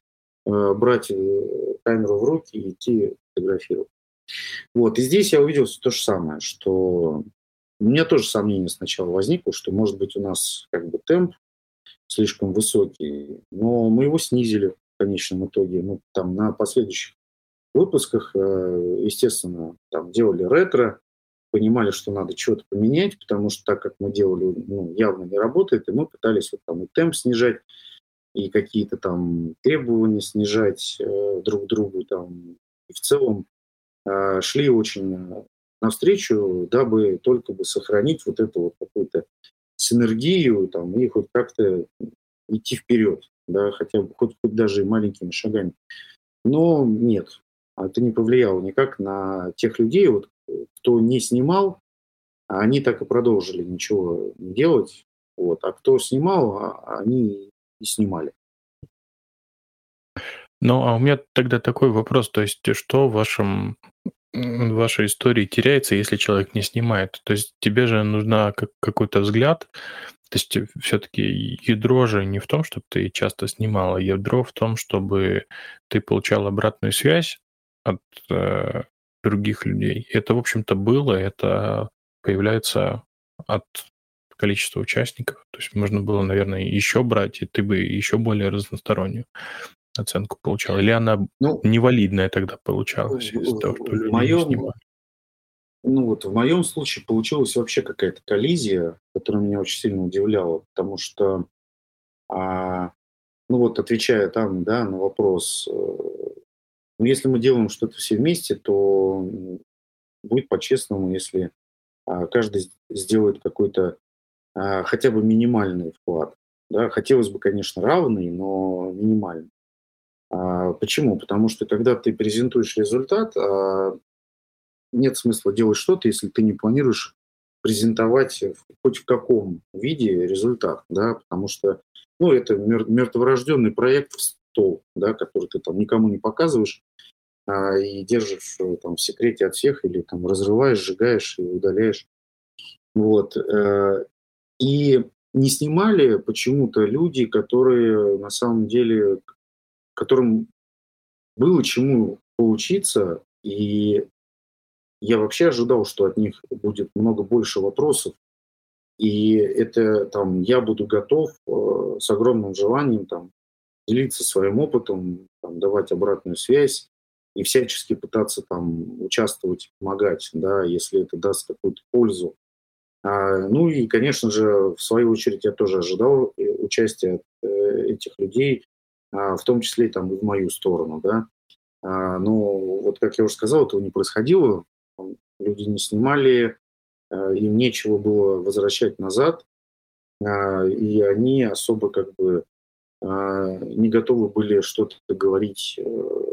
[SPEAKER 2] э, брать э, камеру в руки и идти фотографировать. Вот, и здесь я увидел то же самое, что у меня тоже сомнение сначала возникло, что, может быть, у нас как бы темп слишком высокий, но мы его снизили в конечном итоге. Ну, там на последующих выпусках, э, естественно, там делали ретро, понимали, что надо что-то поменять, потому что так как мы делали, ну, явно не работает, и мы пытались вот там и темп снижать, и какие-то там требования снижать э, друг другу там, и в целом э, шли очень э, навстречу, дабы только бы сохранить вот эту вот какую-то синергию там, и хоть как-то идти вперед, да, хотя бы хоть, хоть даже и маленькими шагами. Но нет, это не повлияло никак на тех людей, вот, кто не снимал, они так и продолжили ничего не делать. Вот. А кто снимал, а, они и снимали.
[SPEAKER 1] Ну, а у меня тогда такой вопрос, то есть что в вашем в вашей истории теряется, если человек не снимает? То есть тебе же нужна как, какой-то взгляд, то есть все-таки ядро же не в том, чтобы ты часто снимал, а ядро в том, чтобы ты получал обратную связь от э, других людей. Это, в общем-то, было, это появляется от количества участников. То есть можно было, наверное, еще брать, и ты бы еще более разностороннюю оценку получал. Или она ну, невалидная тогда получалась из-за того, что люди моем, не снимали?
[SPEAKER 2] Ну вот в моем случае получилась вообще какая-то коллизия, которая меня очень сильно удивляла, потому что, а, ну вот отвечая там, да, на вопрос, э, ну если мы делаем что-то все вместе, то будет по-честному, если а, каждый сделает какой-то а, хотя бы минимальный вклад. Да, хотелось бы, конечно, равный, но минимальный. А, почему? Потому что когда ты презентуешь результат, нет смысла делать что-то, если ты не планируешь презентовать хоть в каком виде результат, да, потому что, ну, это мертворожденный проект стол, да, который ты там никому не показываешь а, и держишь э, там в секрете от всех или там разрываешь, сжигаешь и удаляешь. Вот. Э, и не снимали почему-то люди, которые на самом деле которым было чему поучиться, и я вообще ожидал, что от них будет много больше вопросов, и это там я буду готов э, с огромным желанием там делиться своим опытом, там, давать обратную связь и всячески пытаться там участвовать, помогать, да, если это даст какую-то пользу. А, ну и, конечно же, в свою очередь я тоже ожидал э, участия э, этих людей а, в том числе там, и в мою сторону. Да? А, но вот, как я уже сказал, этого не происходило. Люди не снимали, а, им нечего было возвращать назад, и они особо как бы не готовы были что-то говорить э,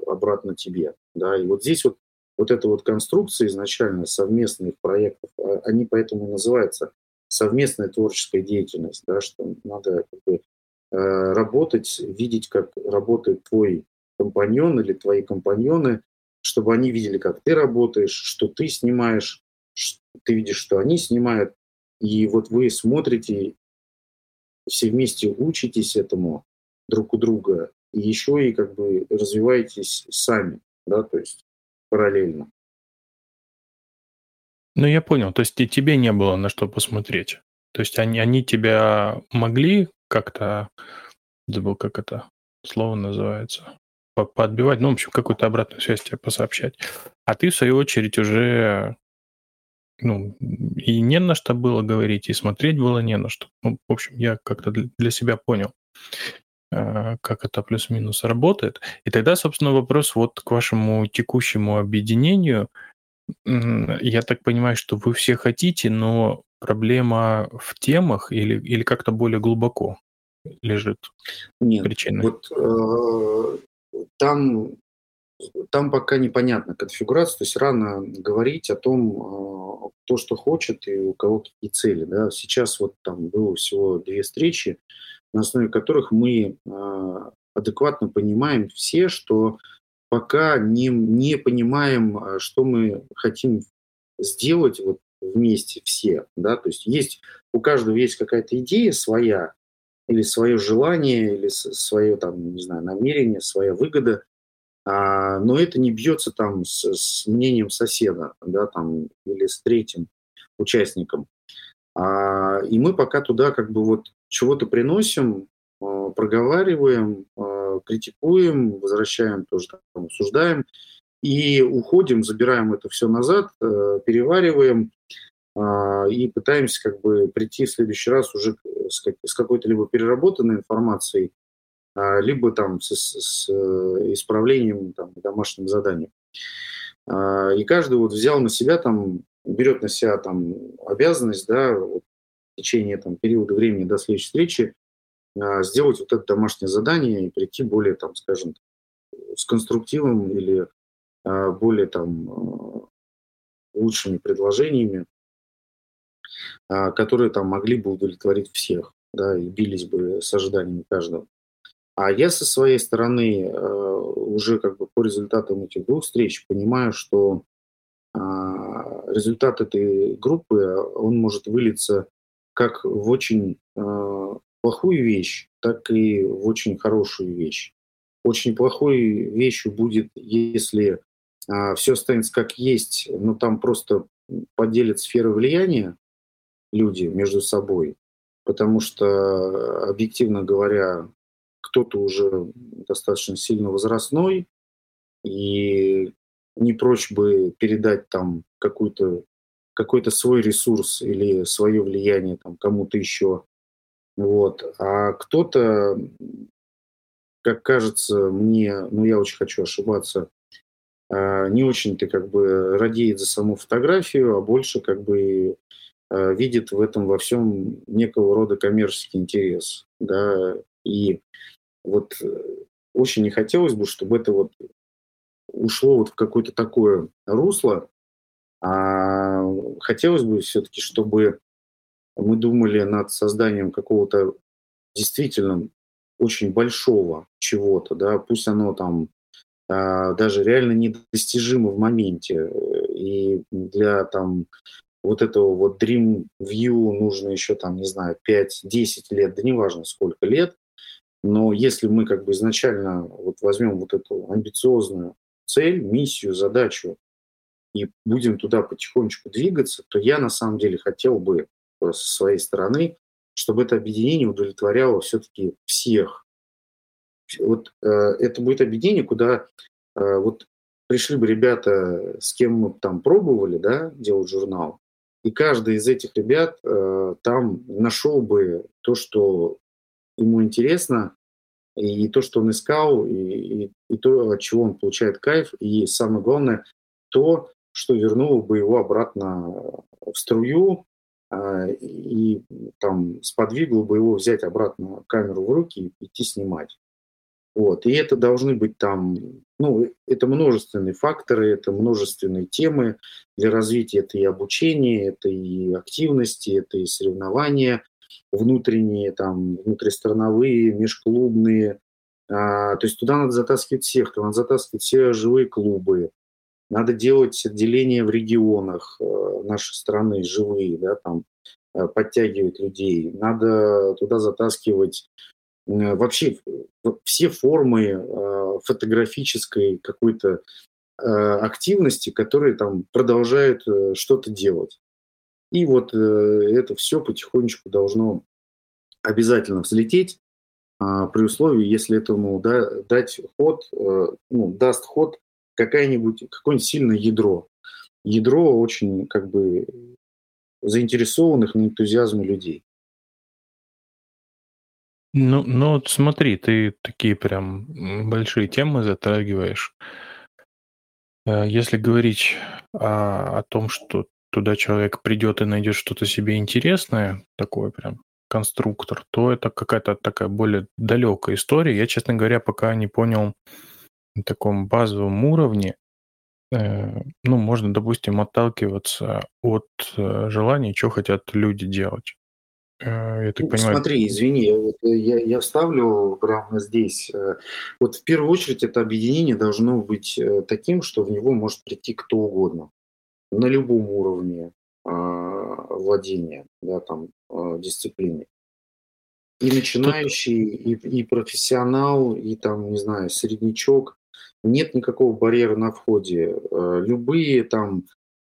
[SPEAKER 2] обратно тебе. Да? И вот здесь вот, вот эта вот конструкция изначально совместных проектов, они поэтому и называются совместная творческая деятельность, да, что надо как бы, Э, работать, видеть, как работает твой компаньон или твои компаньоны, чтобы они видели, как ты работаешь, что ты снимаешь, ты видишь, что они снимают, и вот вы смотрите, все вместе учитесь этому друг у друга, и еще и как бы развиваетесь сами, да, то есть параллельно.
[SPEAKER 1] Ну, я понял. То есть и тебе не было на что посмотреть. То есть они, они тебя могли как-то, забыл, как это слово называется, по подбивать, ну, в общем, какую-то обратную связь тебе посообщать. А ты, в свою очередь, уже ну, и не на что было говорить, и смотреть было не на что. Ну, в общем, я как-то для себя понял, как это плюс-минус работает. И тогда, собственно, вопрос вот к вашему текущему объединению. Я так понимаю, что вы все хотите, но Проблема в темах или или как-то более глубоко лежит
[SPEAKER 2] Нет, причина? вот, э, там там пока непонятна конфигурация, то есть рано говорить о том, э, кто что хочет и у кого какие цели, да. Сейчас вот там было всего две встречи, на основе которых мы, э, адекватно понимаем все, что пока не не понимаем, что мы хотим сделать вот вместе все, да, то есть есть, у каждого есть какая-то идея своя, или свое желание, или свое там, не знаю, намерение, своя выгода, а, но это не бьется там с, с мнением соседа, да, там, или с третьим участником. А, и мы пока туда как бы вот чего-то приносим, а, проговариваем, а, критикуем, возвращаем тоже, там, осуждаем, и уходим, забираем это все назад, а, перевариваем, а, и пытаемся как бы прийти в следующий раз уже с, как, с какой-то либо переработанной информацией, либо там с, с э, исправлением там, домашним заданием. И каждый вот взял на себя там, берет на себя там обязанность, да, вот, в течение там периода времени до следующей встречи сделать вот это домашнее задание и прийти более там, скажем, с конструктивом или более там лучшими предложениями а, которые там могли бы удовлетворить всех, да, и бились бы с ожиданиями каждого. А я со своей стороны э, уже как бы по результатам этих двух встреч понимаю, что а, результат этой группы, он может вылиться как в очень э, плохую вещь, так и в очень хорошую вещь. Очень плохой вещью будет, если а, все останется как есть, но там просто поделят сферы влияния, люди между собой, потому что, объективно говоря, кто-то уже достаточно сильно возрастной и не прочь бы передать там какую-то какой-то свой ресурс или свое влияние там кому-то еще. Вот. А кто-то, как кажется мне, ну я очень хочу ошибаться, а, не очень-то как бы радеет за саму фотографию, а больше как бы Э, видит в этом во всем некого рода коммерческий интерес. Да, и вот э, очень не хотелось бы, чтобы это вот ушло вот в какое-то такое русло, а хотелось бы все-таки, чтобы мы думали над созданием какого-то действительно очень большого чего-то, да, пусть оно там а, даже реально недостижимо в моменте, и для там вот этого вот Dream View нужно еще там, не знаю, 5-10 лет, да неважно сколько лет, но если мы как бы изначально вот возьмем вот эту амбициозную цель, миссию, задачу и будем туда потихонечку двигаться, то я на самом деле хотел бы со своей стороны, чтобы это объединение удовлетворяло все-таки всех. Вот э, это будет объединение, куда э, вот пришли бы ребята, с кем мы там пробовали, да, делать журнал, и каждый из этих ребят э, там нашел бы то, что ему интересно, и то, что он искал, и, и, и то, от чего он получает кайф, и самое главное, то, что вернуло бы его обратно в струю, э, и там сподвигло бы его взять обратно камеру в руки и идти снимать. Вот. И это должны быть там, ну, это множественные факторы, это множественные темы для развития. Это и обучение, это и активности, это и соревнования внутренние, там, внутристрановые, межклубные. А, то есть туда надо затаскивать всех, надо затаскивать все живые клубы, надо делать отделения в регионах э, нашей страны, живые, да, там, э, подтягивать людей. Надо туда затаскивать Э, вообще все формы фотографической какой-то активности, которые там продолжают что-то делать. И вот это все потихонечку должно обязательно взлететь, а, при условии, если этому да, дать ход, ну, даст ход какая-нибудь, какое-нибудь сильное ядро. Ядро очень как бы заинтересованных на энтузиазме людей.
[SPEAKER 1] Ну, ну вот смотри, ты такие прям большие темы затрагиваешь. Э, если говорить о, о том, что туда человек придет и найдет что-то себе интересное, такое прям конструктор, то это какая-то такая более далекая история. Я, честно говоря, пока не понял на таком базовом уровне, э, ну, можно, допустим, отталкиваться от э, желания, что хотят люди делать.
[SPEAKER 2] Э, я так ну, понимаю... Смотри, извини, вот я, я вставлю прямо здесь. Вот в первую очередь это объединение должно быть таким, что в него может прийти кто угодно на любом уровне э, владения, да, там, э, дисциплины. И начинающий, и, и профессионал, и там, не знаю, среднячок. Нет никакого барьера на входе. Э, любые там,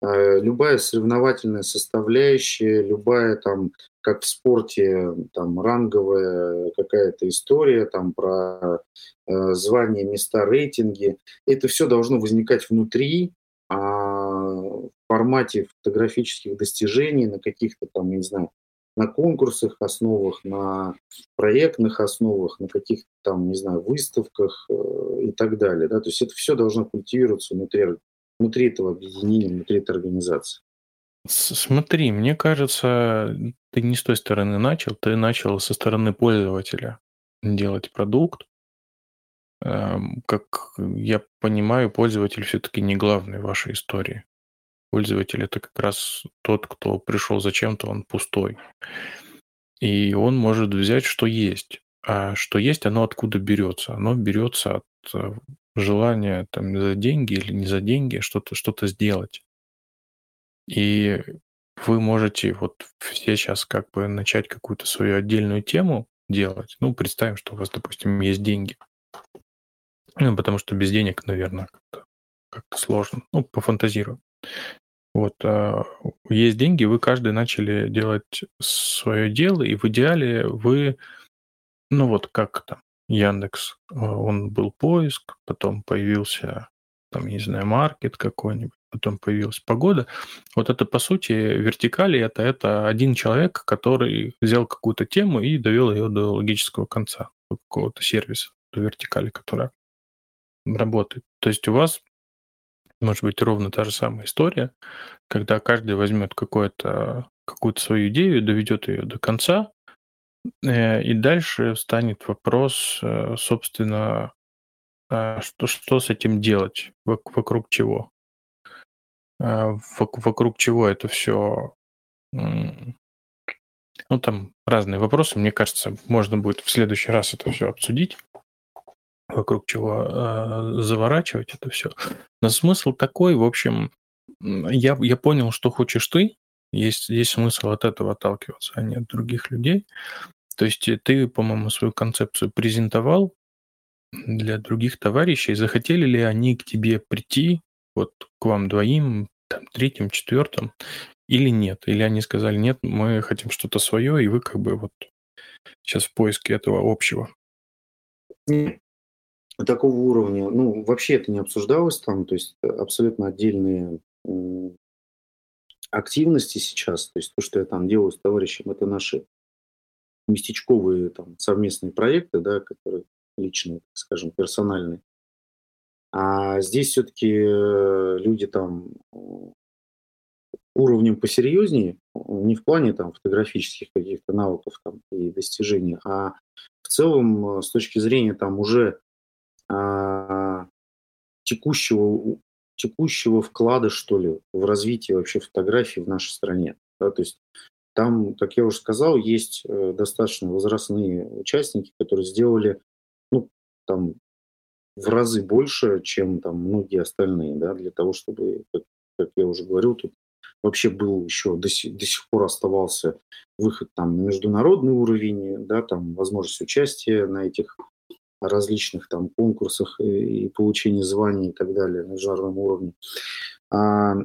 [SPEAKER 2] э, любая соревновательная составляющая, любая там, как в спорте, там ранговая какая-то история, там про э, звания, места, рейтинги, это все должно возникать внутри, а формате фотографических достижений, на каких-то там, не знаю, на конкурсах основах, на проектных основах, на каких-то там, не знаю, выставках э, и так далее. Да? То есть это все должно культивироваться внутри, внутри этого объединения, внутри этой организации.
[SPEAKER 1] Смотри, мне кажется, ты не с той стороны начал, ты начал со стороны пользователя делать продукт. Эм, как я понимаю, пользователь все-таки не главный в вашей истории. Пользователь это как раз тот, кто пришел зачем-то, он пустой. И он может взять, что есть. А что есть, оно откуда берется? Оно берется от э, желания там за деньги или не за деньги что-то что сделать. И вы можете вот все сейчас как бы начать какую-то свою отдельную тему делать. Ну, представим, что у вас, допустим, есть деньги. Ну, потому что без денег, наверное, как-то как сложно. Ну, пофантазирую. Вот, а, есть деньги, вы каждый начали делать свое дело, и в идеале вы, ну вот как там, Яндекс, а, он был поиск, потом появился, там, не знаю, маркет какой-нибудь, потом появилась погода. Вот это, по сути, вертикали, это, это один человек, который взял какую-то тему и довел ее до логического конца, какого-то сервиса, до вертикали, которая работает. То есть у вас может быть ровно та же самая история, когда каждый возьмет какую-то какую-то свою идею, доведет ее до конца, э, и дальше встанет вопрос, э, собственно, а, что, что с этим делать, вокруг чего. А, вокруг чего это все ну, там разные вопросы. Мне кажется, можно будет в следующий раз это все обсудить вокруг чего э, заворачивать это все. Но смысл такой, в общем, я, я понял, что хочешь ты, есть, есть смысл от этого отталкиваться, а не от других людей. То есть э, ты, по-моему, свою концепцию презентовал для других товарищей. Захотели ли они к тебе прийти, вот к вам двоим, там, третьим, четвертым, или нет? Или они сказали, нет, мы хотим что-то свое, и вы как бы вот сейчас в поиске этого общего
[SPEAKER 2] такого уровня, ну, вообще это не обсуждалось там, то есть э, абсолютно отдельные активности сейчас, то есть то, что я там делаю с товарищем, это наши местечковые там совместные проекты, да, которые личные, скажем, персональные. А здесь все-таки э, люди там уровнем посерьезнее, не в плане там фотографических каких-то навыков там и достижений, а в целом э, с точки зрения там уже текущего, текущего вклада, что ли, в развитие вообще фотографии в нашей стране. Да, то есть там, как я уже сказал, есть э, достаточно возрастные участники, которые сделали ну, там, в разы больше, чем там многие остальные, да, для того, чтобы, как, как я уже говорил, тут вообще был еще до сих, до сих пор оставался выход там на международный уровень, да, там возможность участия на этих различных там конкурсах и, и получении званий и так далее на международном уровне. А,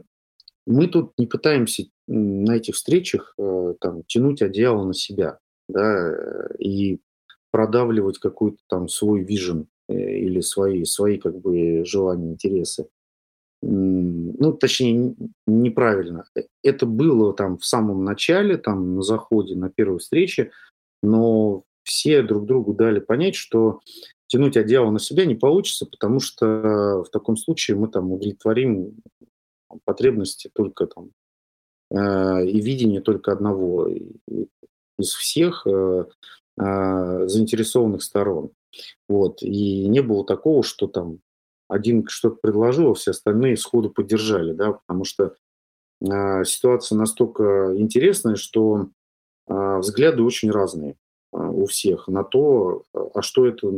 [SPEAKER 2] мы тут не пытаемся на этих встречах э, там, тянуть одеяло на себя да, и продавливать какой-то там свой вижен э, или свои, свои как бы желания, интересы. Ну, точнее, неправильно. Это было там в самом начале, там на заходе, на первой встрече, но все друг другу дали понять, что тянуть одеяло на себя не получится, потому что в таком случае мы там удовлетворим потребности только там э, и видение только одного из всех э, э, заинтересованных сторон. Вот. И не было такого, что там один что-то предложил, а все остальные сходу поддержали, да, потому что э, ситуация настолько интересная, что э, взгляды очень разные. А, у всех на то, а что это,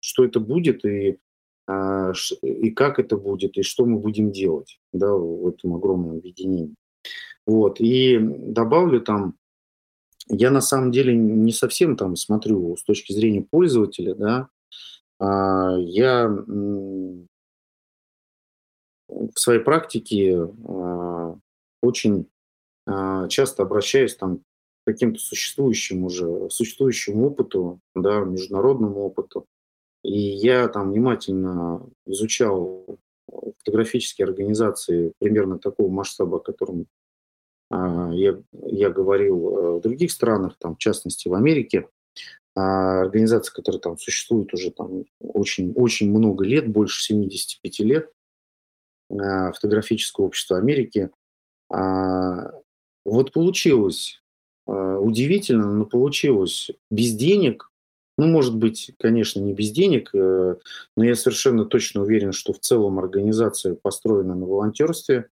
[SPEAKER 2] что это будет и, а, и как это будет, и что мы будем делать да, в этом огромном объединении. Вот. И добавлю там я на самом деле не совсем там смотрю с точки зрения пользователя, да, а, я в своей практике очень часто обращаюсь там каким-то существующим уже, существующему опыту, да, международному опыту. И я там внимательно изучал фотографические организации примерно такого масштаба, о котором а, я, я говорил э, в других странах, там, в частности в Америке, а, организация, которая там существует уже там очень, очень много лет, больше 75 лет, а, фотографическое общество Америки. Вот получилось, удивительно, но получилось без денег, ну, может быть, конечно, не без денег, э, но я совершенно точно уверен, что в целом организация построена на волонтерстве,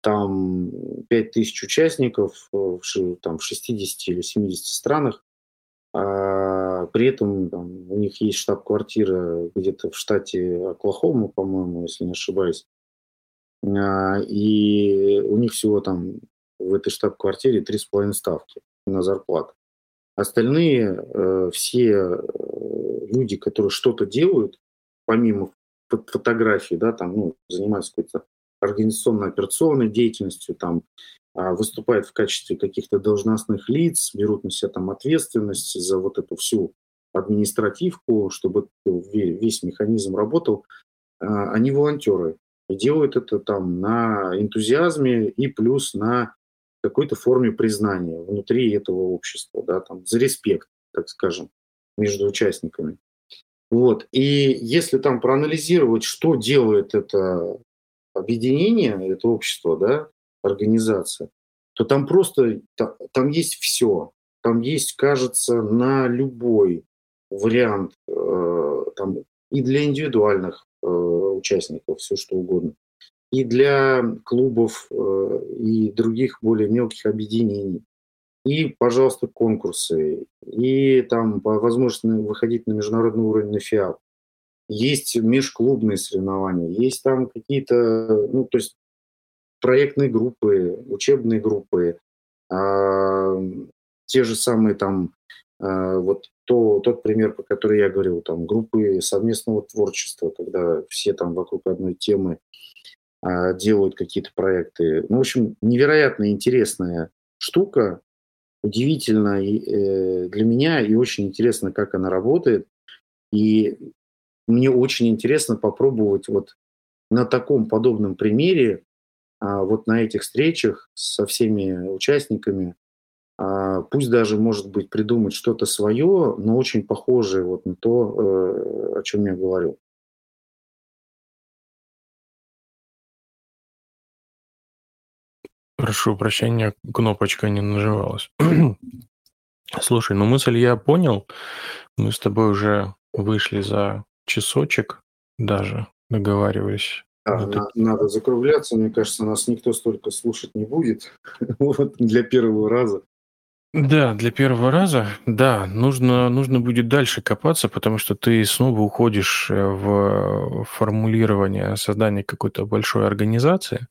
[SPEAKER 2] там 5000 участников в, там, в 60 или 70 странах. А при этом там, у них есть штаб-квартира где-то в штате Оклахома, по-моему, если не ошибаюсь. А, и у них всего там в этой штаб-квартире 3,5 ставки на зарплату. Остальные э, все э, люди, которые что-то делают, помимо фотографий, да, там, ну, занимаются какой-то организационно-операционной деятельностью, там, а, выступают в качестве каких-то должностных лиц, берут на себя там ответственность за вот эту всю административку, чтобы весь механизм работал, а, они волонтеры. И делают это там на энтузиазме и плюс на какой-то форме признания внутри этого общества, да, там, за респект, так скажем, между участниками. Вот. И если там проанализировать, что делает это объединение, это общество, да, организация, то там просто, там есть все. Там есть, кажется, на любой вариант, э, там и для индивидуальных э, участников все что угодно, и для клубов э, и других более мелких объединений, и, пожалуйста, конкурсы, и там возможность выходить на международный уровень на ФИАП есть межклубные соревнования, есть там какие-то, ну, то есть проектные группы, учебные группы, а, те же самые там, а, вот то, тот пример, по который я говорил, там группы совместного творчества, когда все там вокруг одной темы делают какие-то проекты. Ну, в общем, невероятно интересная штука, удивительно э, для меня и очень интересно, как она работает. И мне очень интересно попробовать вот на таком подобном примере, а, вот на этих встречах со всеми участниками, а, пусть даже, может быть, придумать что-то свое, но очень похожее вот на то, э, о чем я говорю.
[SPEAKER 1] Прошу прощения, кнопочка не наживалась. [clears throat] Слушай, ну мысль я понял. Мы с тобой уже вышли за часочек даже договаривались.
[SPEAKER 2] А, на, надо закругляться, мне кажется, нас никто столько слушать не будет. [laughs] вот для первого раза.
[SPEAKER 1] Да, для первого раза, да, нужно, нужно будет дальше копаться, потому что ты снова уходишь э, в формулирование создания какой-то большой организации.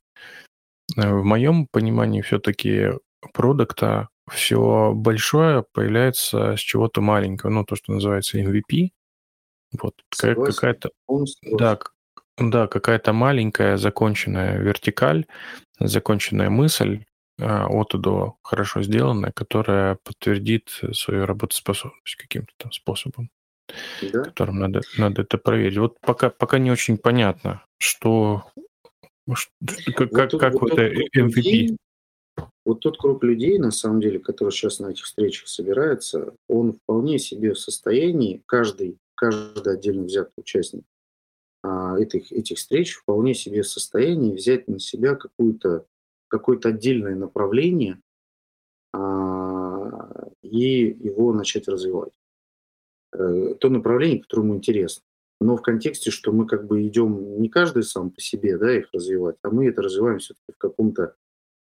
[SPEAKER 1] Э, в моем понимании все-таки продукта все большое появляется с чего-то маленького, ну, то, что называется MVP, вот какая-то, да, да, какая-то маленькая законченная вертикаль, законченная мысль а, от и до хорошо сделанная, которая подтвердит свою работоспособность каким-то там способом, Да. которым надо, надо это проверить. Вот пока, пока не очень понятно, что, как,
[SPEAKER 2] как, Вот, как вот это MVP. людей, вот тот круг людей, на самом деле, который сейчас на этих встречах собирается, он вполне себе в состоянии, каждый каждый отдельно взятый участник а, этих, этих встреч вполне себе в состоянии взять на себя какое-то какое-то отдельное направление а, и его начать развивать. Э, то направление, которое ему интересно. Но в контексте, что мы как бы идем не каждый сам по себе, да, их развивать, а мы это развиваем все-таки в каком-то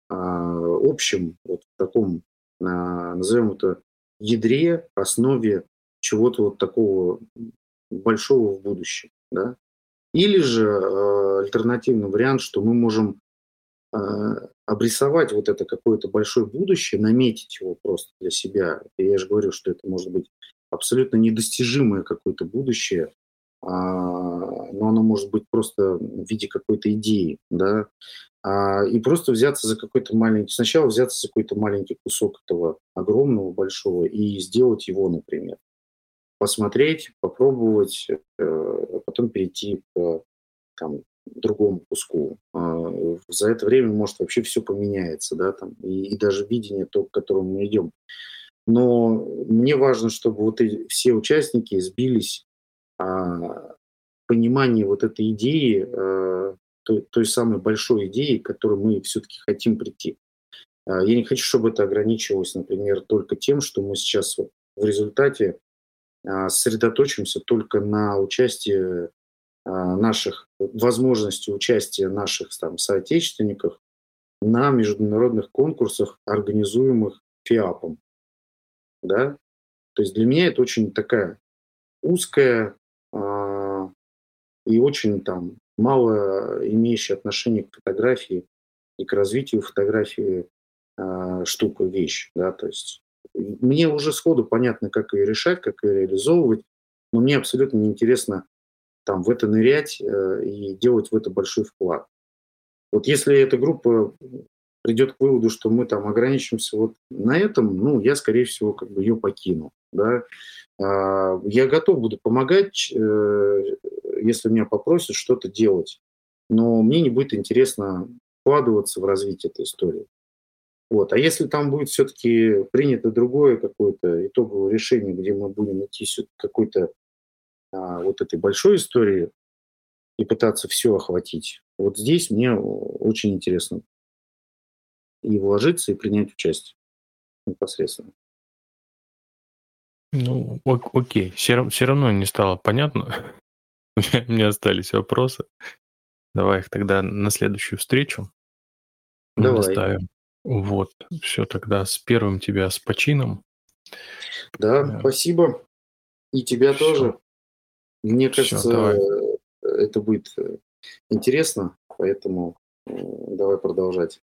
[SPEAKER 2] а, общем, вот в таком, а, назовем это, ядре, основе чего-то вот такого большого в будущем. Да? Или же э, альтернативный вариант, что мы можем э, обрисовать вот это какое-то большое будущее, наметить его просто для себя. И я же говорю, что это может быть абсолютно недостижимое какое-то будущее, а, но оно может быть просто в виде какой-то идеи, да, а, и просто взяться за какой-то маленький, сначала взяться за какой-то маленький кусок этого огромного, большого и сделать его, например. Посмотреть, попробовать, э, а потом перейти к там, другому куску. А, за это время, может, вообще все поменяется, да, там, и, и даже видение то, к которому мы идем. Но мне важно, чтобы вот эти, все участники сбились а, понимании вот этой идеи, а, той, той самой большой идеи, к которой мы все-таки хотим прийти. А, я не хочу, чтобы это ограничивалось, например, только тем, что мы сейчас в результате а, сосредоточимся только на участии наших, возможности участия наших там, соотечественников на международных конкурсах, организуемых ФИАПом. Да? То есть для меня это очень такая узкая э, и очень там мало имеющая отношение к фотографии и к развитию фотографии э, штука, вещь. Да? То есть мне уже сходу понятно, как ее решать, как ее реализовывать, но мне абсолютно неинтересно там в это нырять э, и делать в это большой вклад. Вот если эта группа придет к выводу, что мы там ограничимся вот на этом, ну, я, скорее всего, как бы ее покину, да. А, я готов буду помогать, э, если меня попросят что-то делать, но мне не будет интересно вкладываться в развитие этой истории. Вот. А если там будет все-таки принято другое какое-то итоговое решение, где мы будем идти какой-то а, вот этой большой истории и пытаться все охватить. Вот здесь мне очень интересно и вложиться, и принять участие непосредственно.
[SPEAKER 1] Ну, окей. Все, все равно не стало понятно. [laughs] У меня остались вопросы. Давай их тогда на следующую встречу
[SPEAKER 2] Давай.
[SPEAKER 1] доставим. Вот, все тогда с первым тебя с почином.
[SPEAKER 2] Да, э, спасибо. И тебя все. тоже. Мне кажется, давай. это будет э, интересно, поэтому э, давай продолжать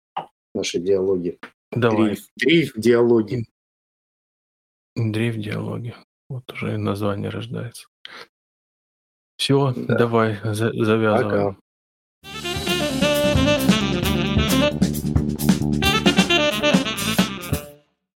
[SPEAKER 2] наши диалоги.
[SPEAKER 1] Давай.
[SPEAKER 2] Дрейф, дрейф диалоги.
[SPEAKER 1] Дрейф диалоги. Вот уже название рождается. Все, да. давай, за- завязываем.
[SPEAKER 2] Пока.